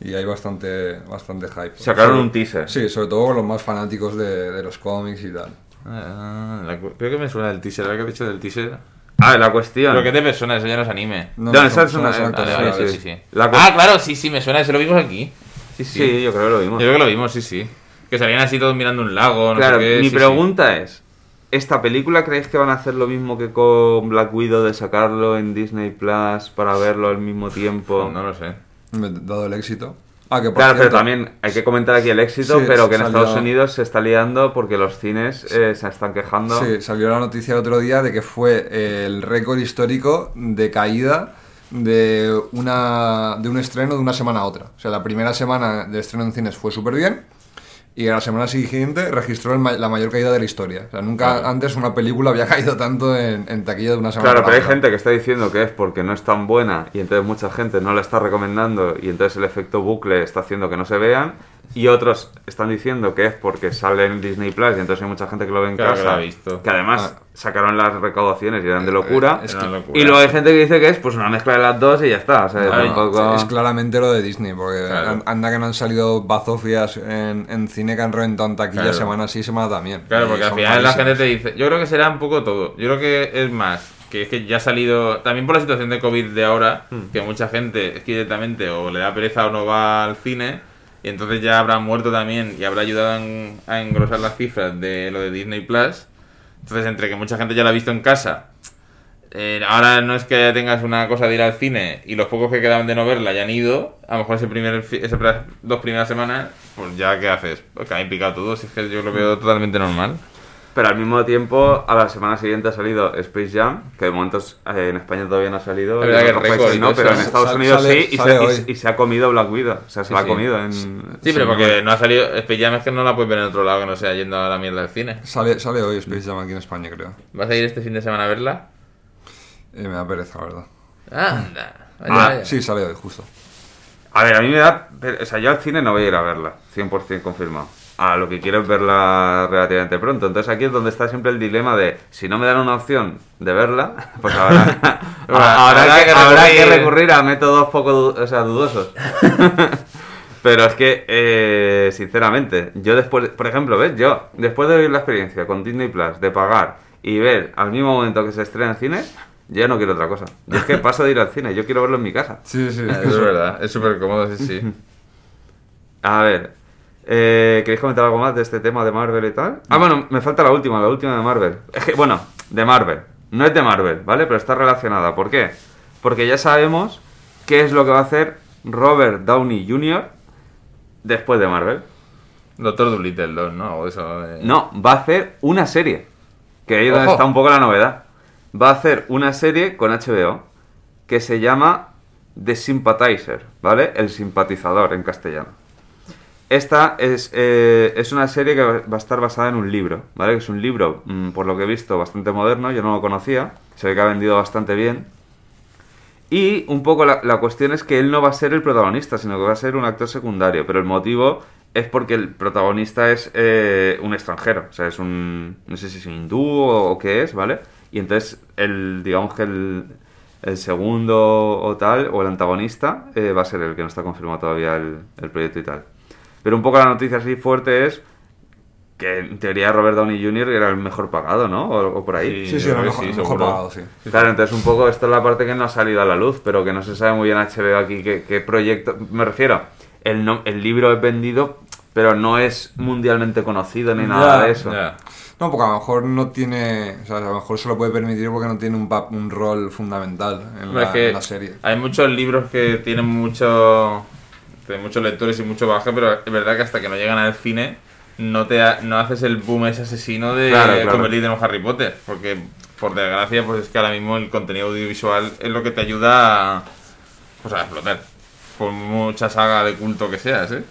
Y hay bastante, bastante hype. Sacaron un teaser. Sí, sobre todo con los más fanáticos de, de los cómics y tal. Ah, la creo que me suena del teaser. ¿Ahora que he dicho del teaser? Ah, la cuestión. Pero que de persona, eso ya no es anime. No, No, no, esa es una- Ah, claro, sí, sí, me suena. Eso lo vimos aquí. Sí, sí. Sí, yo creo que lo Yo vimos. creo que lo vimos, sí, sí. Que salían así todos mirando un lago, no claro, sé qué. mi sí, sí. pregunta es: ¿esta película creéis que van a hacer lo mismo que con Black Widow de sacarlo en Disney Plus para verlo al mismo tiempo? No lo sé. Dado el éxito. Ah, que Claro, pero también hay que comentar aquí el éxito, Sí, pero que en salió- Estados Unidos se está liando porque los cines eh, se están quejando. Sí, salió la noticia el otro día de que fue eh, el récord histórico de caída de, una, de un estreno de una semana a otra. O sea, la primera semana de estreno en cines fue súper bien y a la semana siguiente registró ma- la mayor caída de la historia. O sea, nunca Claro. antes una película había caído tanto en, en taquilla de una semana Claro, pero hay gente que está diciendo que es porque no es tan buena y entonces mucha gente no la está recomendando y entonces el efecto bucle está haciendo que no se vean y otros están diciendo que es porque sale en Disney Plus y entonces hay mucha gente que lo ve en Claro que casa ha visto. que además Ah. sacaron las recaudaciones y eran de locura Eh, es que- locura. y luego hay gente que dice que es pues una mezcla de las dos y ya está o sea, Claro, tampoco- Es claramente lo de Disney, porque Claro. an- anda que no han salido bazofias en, en cine que han reventado en taquilla Claro. semana sí, semana también. Claro, porque al final la gente te dice. Yo creo que será un poco todo. Yo creo que es más. Que es que ya ha salido. También por la situación de COVID de ahora. Que mucha gente es que directamente o le da pereza o no va al cine. Y entonces ya habrá muerto también. Y habrá ayudado en- a engrosar las cifras de lo de Disney Plus. Entonces, entre que mucha gente ya lo ha visto en casa. eh, ahora no es que tengas una cosa de ir al cine y los pocos que quedaban de no verla ya han ido. A lo mejor ese primer, pri- dos primeras semanas, pues ya, ¿qué haces? Pues que han picado todos. Es que yo lo veo totalmente normal. Pero al mismo tiempo a la semana siguiente ha salido Space Jam que de momento eh, en España todavía no ha salido Es verdad que récord no, pero en Estados Unidos sale- sí y se, y- se ha comido Black Widow o sea se Sí, la ha sí. comido en Sí, pero porque no ha salido. Space Jam es que no la puedes ver en otro lado que no sea yendo a la mierda del cine. Sale, sale hoy Space Jam aquí en España, creo. ¿Vas a ir este fin de semana a verla? Eh, me da pereza, la verdad. Anda. Vaya, Ah, vaya. Sí, sale hoy, justo. A ver, a mí me da. O sea, yo al cine no voy a ir a verla, 100% confirmado. A lo que quiero es verla relativamente pronto. Entonces aquí es donde está siempre el dilema de si no me dan una opción de verla, pues habrá, habrá, habrá que, que habrá que recurrir. a métodos poco o sea, dudosos. Pero es que, eh, sinceramente, yo después, por ejemplo, ¿ves? Yo, después de vivir la experiencia con Disney Plus, de pagar y ver al mismo momento que se estrena en cine, ya no quiero otra cosa. Yo es que paso de ir al cine, yo quiero verlo en mi casa. Sí, sí. Eso es verdad, es súper cómodo, sí, sí. A ver, eh, ¿queréis comentar algo más de este tema de Marvel y tal? Ah, bueno, me falta la última, la última de Marvel. Es que, bueno, de Marvel. No es de Marvel, ¿vale? Pero está relacionada. ¿Por qué? Porque ya sabemos qué es lo que va a hacer Robert Downey Jr. después de Marvel. Doctor Dolittle 2, ¿no? O eso. No, va a hacer una serie. Que ahí es donde Ojo. está un poco la novedad. Va a hacer una serie con HBO que se llama The Sympathizer, ¿vale? El simpatizador en castellano. Esta es, eh, es una serie que va a estar basada en un libro, ¿vale? Que es un libro, mm, por lo que he visto, bastante moderno, yo no lo conocía, se ve que ha vendido bastante bien. Y un poco la, la cuestión es que él no va a ser el protagonista, sino que va a ser un actor secundario. Pero el motivo es porque el protagonista es eh, un extranjero. O sea, es un. No sé si es un hindú o, qué es, ¿vale? Y entonces, el, digamos que el, el segundo o tal, o el antagonista, eh, va a ser el que no está confirmado todavía el, el proyecto y tal. Pero un poco la noticia así fuerte es que en teoría Robert Downey Jr. era el mejor pagado, ¿no? O, o por ahí. Sí, sí, creo que mejor, sí, mejor seguro. pagado, sí. Claro, entonces un poco esto es la parte que no ha salido a la luz, pero que no se sabe muy bien HBO aquí qué, qué proyecto... Me refiero, el, no- el libro es vendido, pero no es mundialmente conocido ni nada de eso. Ya. No, porque a lo mejor no tiene. O sea, a lo mejor se lo puede permitir porque no tiene un, un rol fundamental en la, es que en la serie. Hay muchos libros que tienen mucho, tienen muchos lectores y mucho baje, pero es verdad que hasta que no llegan al cine no te ha- no haces el boom ese asesino de Claro, claro. convertirte en un Harry Potter, porque por desgracia pues es que ahora mismo el contenido audiovisual es lo que te ayuda a, pues, a explotar. Por mucha saga de culto que seas, ¿eh?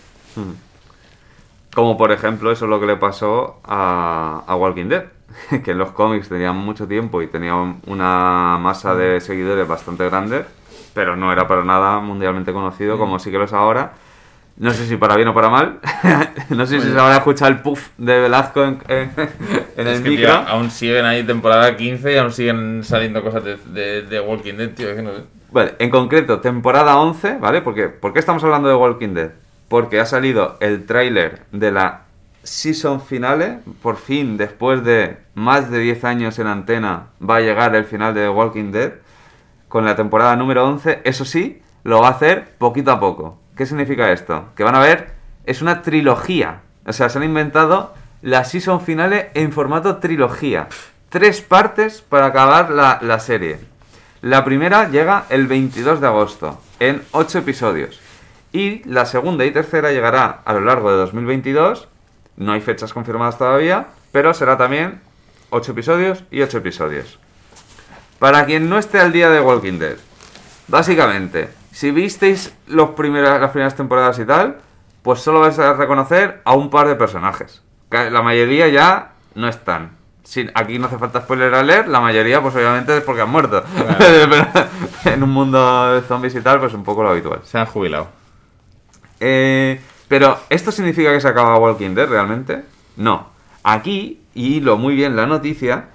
Como por ejemplo, eso es lo que le pasó a, a Walking Dead, que en los cómics tenían mucho tiempo y tenían una masa de seguidores bastante grande, pero no era para nada mundialmente conocido como sí que lo es ahora. No sé si para bien o para mal. no sé si se habrá escuchado el puff de Velasco en, en- en Es el que, micro. tío, aún siguen ahí temporada 15 y aún siguen saliendo cosas de, de, de Walking Dead, tío, es que no sé. Vale, en concreto, temporada 11, ¿vale? Porque, ¿Por qué estamos hablando de Walking Dead? Porque ha salido el tráiler de la season finale. Por fin, después de más de 10 años en antena, va a llegar el final de Walking Dead con la temporada número 11. Eso sí, lo va a hacer poquito a poco. ¿Qué significa esto? Que van a ver, es una trilogía. O sea, se han inventado la season finale en formato trilogía. Tres partes para acabar la, la serie. La primera llega el 22 de agosto, en 8 episodios. Y la segunda y tercera llegará a lo largo de 2022. No hay fechas confirmadas todavía, pero será también 8 episodios y 8 episodios. Para quien no esté al día de Walking Dead, básicamente, si visteis los las primeras temporadas y tal, pues solo vais a reconocer a un par de personajes. La mayoría ya no están. Sin- aquí no hace falta spoiler alert, la mayoría pues obviamente es porque han muerto. Pero en un mundo de zombies y tal, pues un poco lo habitual. Se han jubilado. Eh, pero, ¿esto significa que se acaba Walking Dead realmente? No. Aquí, y lo muy bien la noticia,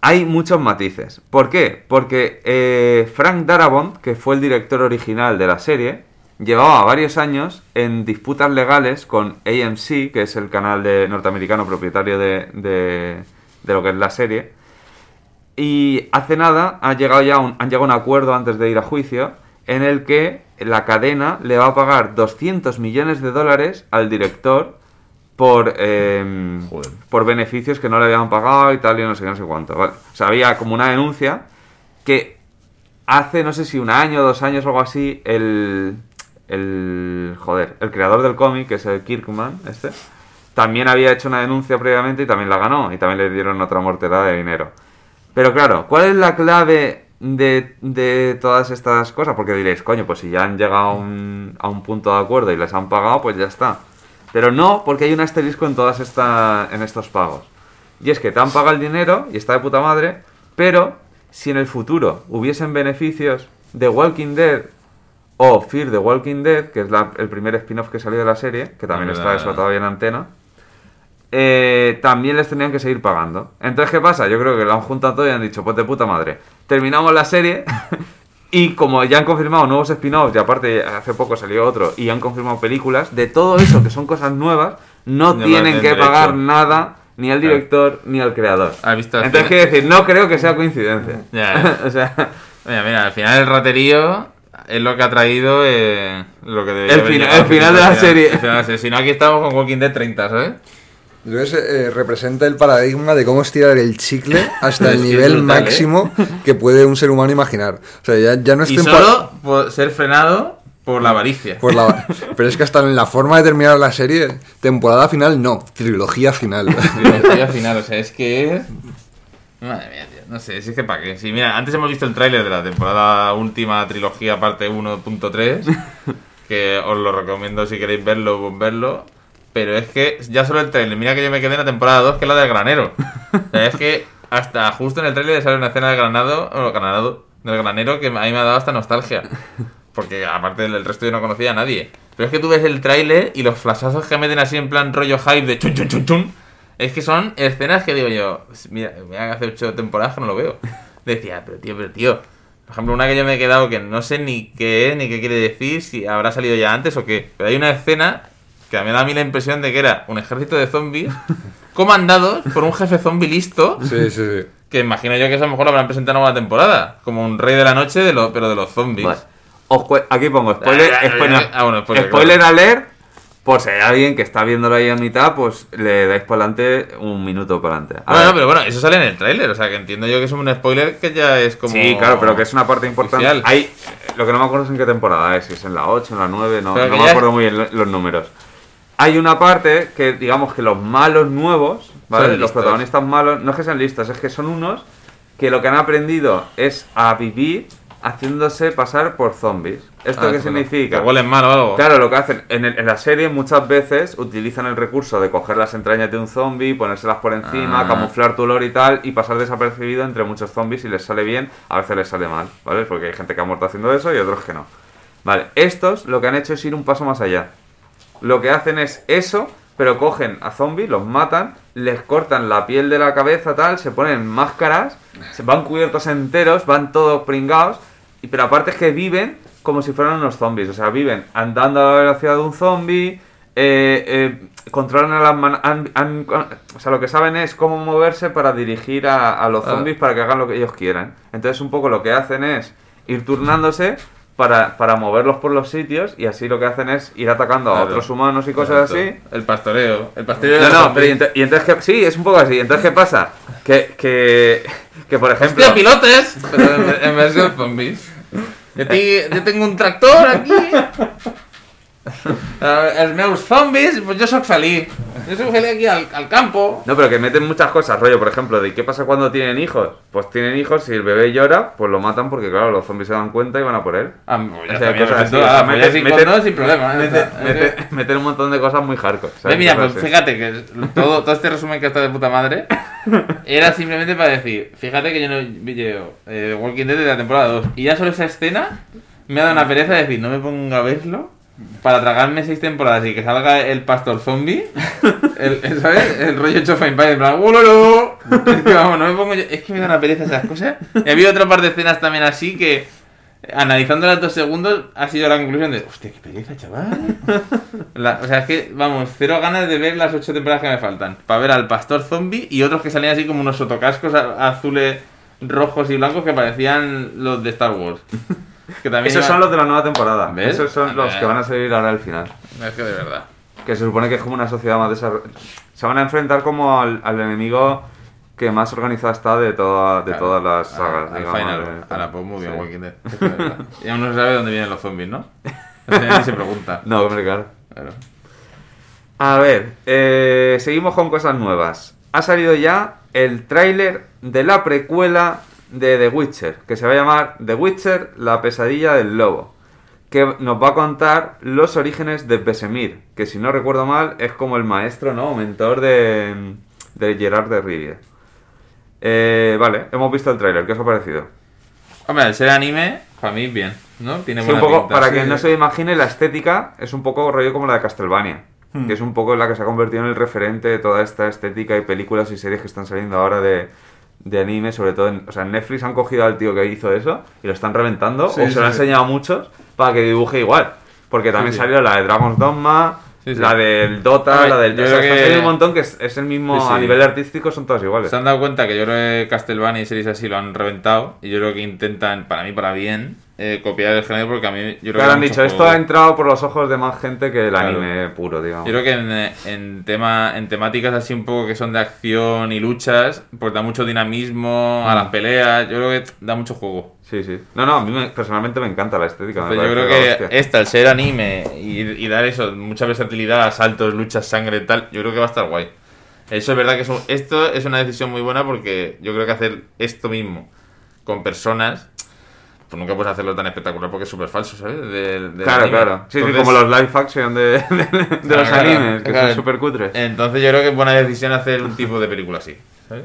hay muchos matices. ¿Por qué? Porque eh, Frank Darabont, que fue el director original de la serie, llevaba varios años en disputas legales con AMC, que es el canal de norteamericano propietario de, de- lo que es la serie. Y hace nada ha llegado ya un- han llegado a un acuerdo antes de ir a juicio en el que la cadena le va a pagar 200 millones de dólares al director por, eh, por beneficios que no le habían pagado y tal y no sé qué, no sé cuánto. ¿vale? O sea, había como una denuncia que hace, no sé si un año dos años o algo así, el, el, joder, el creador del cómic, que es el Kirkman, este, también había hecho una denuncia previamente y también la ganó y también le dieron otra morterada de dinero. Pero claro, ¿cuál es la clave de, de todas estas cosas? Porque diréis, coño, pues si ya han llegado a un, a un punto de acuerdo y les han pagado, pues ya está. Pero no, porque hay un asterisco en todas esta, en estos pagos. Y es que te han pagado el dinero y está de puta madre, pero si en el futuro hubiesen beneficios de Walking Dead o Fear the Walking Dead, que es la- el primer spin-off que salió de la serie, que también está eso todavía en antena, eh, también les tenían que seguir pagando. Entonces, ¿qué pasa? Yo creo que lo han juntado todo y han dicho, pues de puta madre, terminamos la serie y como ya han confirmado nuevos spin-offs y aparte hace poco salió otro y han confirmado películas, de todo eso que son cosas nuevas, no No tienen que tienen pagar derecho. nada ni al director ni al creador. ¿Has visto al Entonces, final? quiero decir, no creo que sea coincidencia. Ya, o sea, Mira, mira, al final el raterío es lo que ha traído eh, lo que debería El haber fina- llegado el final de la serie. el final de la serie. Si no, aquí estamos con Walking Dead 30, ¿sabes? Que se, eh, representa el paradigma de cómo estirar el chicle hasta Es el nivel brutal, ¿eh? máximo que puede un ser humano imaginar. O sea, ya, ya no es Y solo por ser frenado por la avaricia. por la- Pero es que hasta en la forma de terminar la serie, temporada final no, trilogía final. Trilogía final, o sea, es que. Madre mía, tío. No sé, si es que para qué. Sí, mira, antes hemos visto el tráiler de la temporada última trilogía parte 1.3, que os lo recomiendo si queréis verlo, pues verlo. Pero es que ya solo el tráiler, mira que yo me quedé en la temporada 2, que es la del granero. O sea, es que hasta justo en el tráiler sale una escena de granado, o granado, del granero que a mí me ha dado hasta nostalgia. Porque aparte del resto yo no conocía a nadie. Pero es que tú ves el tráiler y los flashazos que meten así en plan rollo hype de chun chun chun chun. Es que son escenas que digo yo, mira, mira que hace ocho temporadas que no lo veo. Decía, pero tío, pero tío. Por ejemplo, una que yo me he quedado que no sé ni qué es, ni qué quiere decir, si habrá salido ya antes o qué. Pero hay una escena que a mí me da a mí la impresión de que era un ejército de zombies comandados por un jefe zombie listo Sí, sí, sí. que imagino yo que eso a lo mejor lo habrán presentado en una temporada. Como un rey de la noche, de lo, pero de los zombies. Vale. Os cu- aquí pongo spoiler, Ah, spoiler, ah, bueno, spoiler, spoiler alert. Por si hay alguien que está viéndolo ahí a mitad, pues le dais para adelante un minuto para adelante. Bueno, pero bueno, eso sale en el tráiler, o sea que entiendo yo que es un spoiler que ya es como... Sí, claro, pero que es una parte importante. oficial. Hay, lo que no me acuerdo es en qué temporada es, si es en la 8, en la 9, no, no me acuerdo muy bien lo- los números. Hay una parte que, digamos que los malos nuevos, ¿vale? Los protagonistas malos, no es que sean listos, es que son unos que lo que han aprendido es a vivir haciéndose pasar por zombies. ¿Esto Ah, qué significa? Que huelen mal o algo. Claro, lo que hacen en, el- en la serie muchas veces utilizan el recurso de coger las entrañas de un zombie, ponérselas por encima, Ah. camuflar tu olor y tal, y pasar desapercibido entre muchos zombies y les sale bien, a veces les sale mal, ¿vale? Porque hay gente que ha muerto haciendo eso y otros que no. Vale, estos lo que han hecho es ir un paso más allá. Lo que hacen es eso, pero cogen a zombies, los matan, les cortan la piel de la cabeza, tal, se ponen máscaras, se van cubiertos enteros, van todos pringados, y, pero aparte es que viven como si fueran unos zombies, o sea, viven andando a la velocidad de un zombie, eh, eh, controlan a las manos, o sea, lo que saben es cómo moverse para dirigir a, a los Ah. zombies para que hagan lo que ellos quieran. Entonces un poco lo que hacen es ir turnándose para, para moverlos por los sitios y así lo que hacen es ir atacando a otros humanos y cosas Exacto. así. El pastoreo. El pastoreo de No, no, pero y, ento- y entonces que, sí, es un poco así. Entonces, ¿qué pasa? Que, que, que por ejemplo... ¡Hostia, pilotes! Pero en, en versión zombies. Yo tengo un tractor aquí. Eh, Els meus zombies, pues yo soy feliz. Yo soy feliz aquí al, al campo. No, pero que meten muchas cosas, rollo, por ejemplo, de qué pasa cuando tienen hijos. Pues tienen hijos y el bebé llora, pues lo matan porque, claro, los zombies se dan cuenta y van a por él. Ah, pues ya O sea, está, cosas así, Ah, pues meten- meten- sin problema. Meten, meten- meten un montón de cosas muy hardcore. ¿sabes? mira, Cosas pues fíjate que todo, todo este resumen que está de puta madre era simplemente para decir, fíjate que yo no yo, eh, Walking Dead de la temporada 2 y ya solo esa escena me ha dado una pereza de decir, no me pongo a verlo para tragarme seis temporadas y que salga el pastor zombie, el, el- ¿sabes? El rollo hecho en plan, ¡Ulolo! Es que vamos, no me pongo yo, es que me da una pereza esas cosas. Y había otra par de escenas también así que, analizando las dos segundos, ha sido la conclusión de, hostia, qué pereza, chaval. O sea, es que, vamos, cero ganas de ver las ocho temporadas que me faltan. Para ver al pastor zombie y otros que salían así como unos sotocascos azules, rojos y blancos que parecían los de Star Wars. Que también Esos son los de la nueva temporada. ¿Ves? Esos son los que van a salir ahora al final. Es que de verdad. Que se supone que es como una sociedad más desarrollada. Se van a enfrentar como al, al enemigo que más organizado está de, toda, de Claro, todas las a- sagas. Al digamos, final, de- a la Sí. Walking Dead. Y aún no se sabe dónde vienen los zombies, ¿no? Ni se pregunta. No, hombre, claro. Claro. A ver, eh, seguimos con cosas nuevas. Ha salido ya el tráiler de la precuela de The Witcher, que se va a llamar The Witcher, la pesadilla del lobo, que nos va a contar los orígenes de Besemir, que si no recuerdo mal es como el maestro, ¿no? O mentor de, de Gerard de Rivia. Eh, vale, hemos visto el tráiler, ¿qué os ha parecido? Hombre, al ser anime, para mí bien, ¿no? Tiene Sí, un poco, pinta. para Sí. que no se imagine, la estética es un poco rollo como la de Castlevania. Que es un poco la que se ha convertido en el referente de toda esta estética y películas y series que están saliendo ahora de, de anime, sobre todo en, o sea, en Netflix han cogido al tío que hizo eso y lo están reventando, Sí, o se lo han sí. enseñado a muchos para que dibuje igual. Porque también salió la de Dragon's Dogma, la del Dota, la del... yo creo que- saliendo un montón que es, es el mismo, a nivel artístico son todas iguales. Se han dado cuenta que yo creo que Castlevania y series así lo han reventado y yo creo que intentan, para mí, para bien, eh, copiar el género porque a mí yo creo Claro, que han dicho, esto juego. ha entrado por los ojos de más gente que el Claro. anime puro, digamos. Yo creo que en, en tema en temáticas así un poco que son de acción y luchas, pues da mucho dinamismo a Mm. las peleas, yo creo que da mucho juego. Sí, sí. No, no, a mí me- personalmente me encanta la estética. me Entonces, yo creo que hostia. esta, al ser anime y, y dar eso, mucha versatilidad, saltos, luchas, sangre y tal, yo creo que va a estar guay. Eso es verdad que es un- esto es una decisión muy buena porque yo creo que hacer esto mismo con personas, pues nunca puedes hacerlo tan espectacular porque es súper falso, ¿sabes? Del Claro, anime. claro. Sí, sí, como los live action de, de- de Claro, los claro, animes, que claro. son súper cutres. Entonces yo creo que es buena decisión hacer un tipo de película así, ¿sabes?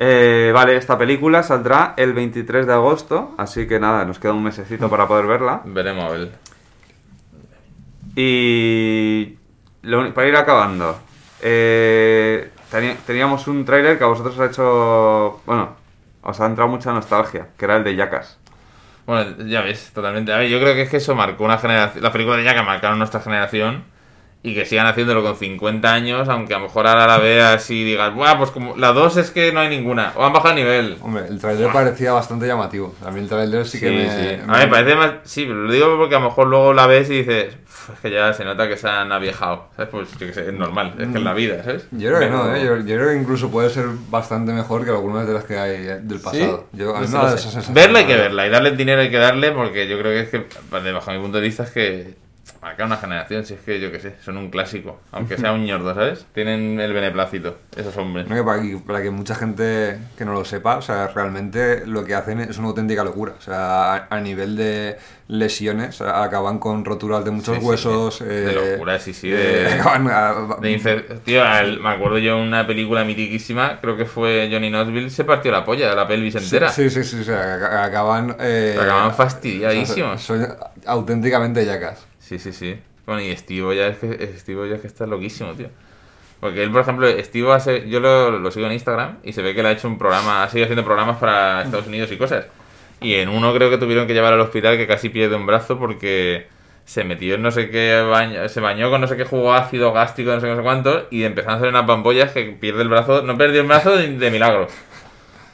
Eh, vale, esta película saldrá el 23 de agosto, así que nada, nos queda un mesecito para poder verla. Veremos a ver. Y lo para ir acabando, eh, teníamos un tráiler que a vosotros os ha hecho, bueno, os ha entrado mucha nostalgia, que era el de Jackass. Bueno, ya ves, totalmente. A ver, yo creo que es que eso marcó una generación. Las películas de Jack marcaron nuestra generación y que sigan haciéndolo con 50 años, aunque a lo mejor ahora la veas y digas, Buah, pues como la 2 es que no hay ninguna, o han bajado el nivel. Hombre, el trailer parecía bastante llamativo. A mí el trailer sí que Sí, me... sí. me- A ver, parece más. Sí, pero lo digo porque a lo mejor luego la ves y dices, "Uf, es que ya se nota que se han aviejado. ¿Sabes? Pues yo que sé, es normal, es que es la vida, ¿sabes? Yo creo que no, ¿eh? yo, yo creo que incluso puede ser bastante mejor que algunas de las que hay eh, del pasado. Yo, a mí No me no sé. Verla hay que la verla y darle el dinero hay que darle porque yo creo que es que, bajo mi punto de vista, es que marca una generación. Si es que yo que sé, son un clásico. Aunque sea un ñordo, ¿sabes? Tienen el beneplácito, esos hombres. No, que para, que, para que mucha gente que no lo sepa, o sea, realmente lo que hacen es una auténtica locura. O sea, a, a nivel de lesiones, acaban con roturas de muchos Sí, sí, huesos. sí. eh, De locura, sí, sí, eh, de- De Tío, al- me acuerdo yo una película mitiquísima, creo que fue Johnny Knoxville, se partió la polla de la pelvis entera. Sí, sí, sí, o sea, ac- acaban... eh, Acaban o fastidiadísimos. sea, son auténticamente yacas. Sí, sí, sí. Bueno, y Steve ya es que, Steve ya es que está loquísimo, tío. Porque él, por ejemplo, Steve hace, yo lo, lo sigo en Instagram y se ve que le ha hecho un programa, ha seguido haciendo programas para Estados Unidos y cosas. Y en uno creo que tuvieron que llevar al hospital que casi pierde un brazo porque se metió en no sé qué baño, se bañó con no sé qué jugo ácido gástrico, no sé, qué, no sé cuánto, y empezaron a hacer unas bambullas que pierde el brazo, no perdió el brazo de, de milagro.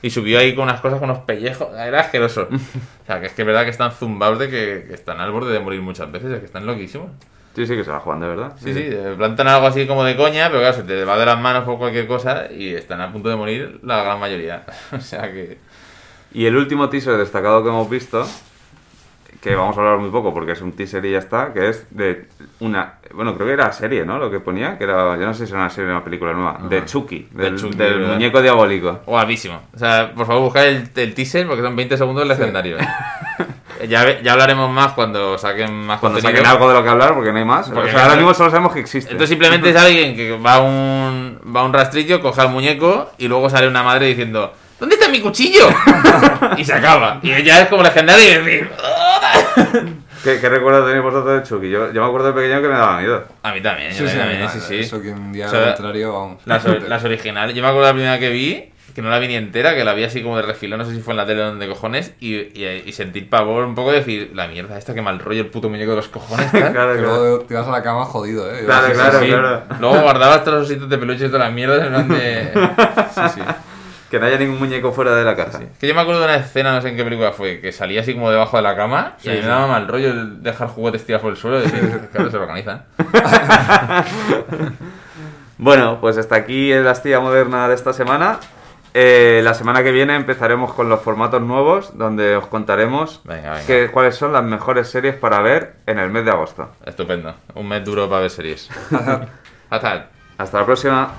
Y subió ahí con unas cosas, con unos pellejos, era asqueroso. O sea, que es que es verdad que están zumbados de que, que están al borde de morir muchas veces, es que están loquísimos. Sí, sí, que se la juegan de verdad. Sí, sí, eh, plantan algo así como de coña, pero claro, se te va de las manos por cualquier cosa y están a punto de morir la gran mayoría. o sea que... Y el último teaser destacado que hemos visto, que vamos a hablar muy poco porque es un teaser y ya está, que es de una, bueno, creo que era serie, ¿no? Lo que ponía, que era, yo no sé si era una serie o una película nueva, de Chucky, De del, Chucky, del muñeco diabólico. Guapísimo. O sea, por favor, buscad el, el teaser porque son 20 segundos escenario. ¿eh? ya, ya hablaremos más cuando saquen más Cuando contenido. saquen algo de lo que hablar, porque no hay más. Porque o sea, claro, ahora mismo solo sabemos que existe. Entonces simplemente es alguien que va a un, va a un rastrillo, coge al muñeco y luego sale una madre diciendo ¿Dónde está mi cuchillo? y se acaba. Y ya es como legendario y decir ¿Qué, qué recuerdo tenéis vosotros de Chucky? Yo, yo me acuerdo de pequeño que me daba miedo. A mí también, Sí, yo sí, también, sí, sí. Eso que un día O sea, al contrario, vamos. Las, or- las originales. Yo me acuerdo la primera que vi, que no la vi ni entera, que la vi así como de refilón, no sé si fue en la tele o donde cojones, y, y, y sentí pavor un poco de decir, la mierda esta que mal rollo el puto muñeco de los cojones. tal". claro, Que claro. luego te vas a la cama jodido, ¿eh? Claro, sí, claro. sí. Luego guardabas todos los ositos de peluche y todas las mierdas en plan de... Sí, sí. Que no haya ningún muñeco fuera de la casa. Es que yo me acuerdo de una escena, no sé en qué película fue, que salía así como debajo de la cama y me daba mal rollo el dejar juguetes tirados por el suelo y decir, claro, se organizan. Bueno, pues hasta aquí la Astilla Moderna de esta semana. Eh, la semana que viene empezaremos con los formatos nuevos, donde os contaremos Venga, venga. que- cuáles son las mejores series para ver en el mes de agosto. Estupendo. Un mes duro para ver series. Hasta. Hasta la próxima.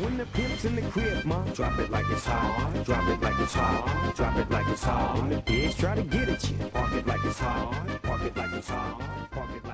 When the pimp's in the crib, ma, drop it like it's hot. Drop it like it's hot. Drop it like it's hot. When the pigs try to get at you, park it like it's hot. Park it like it's hot.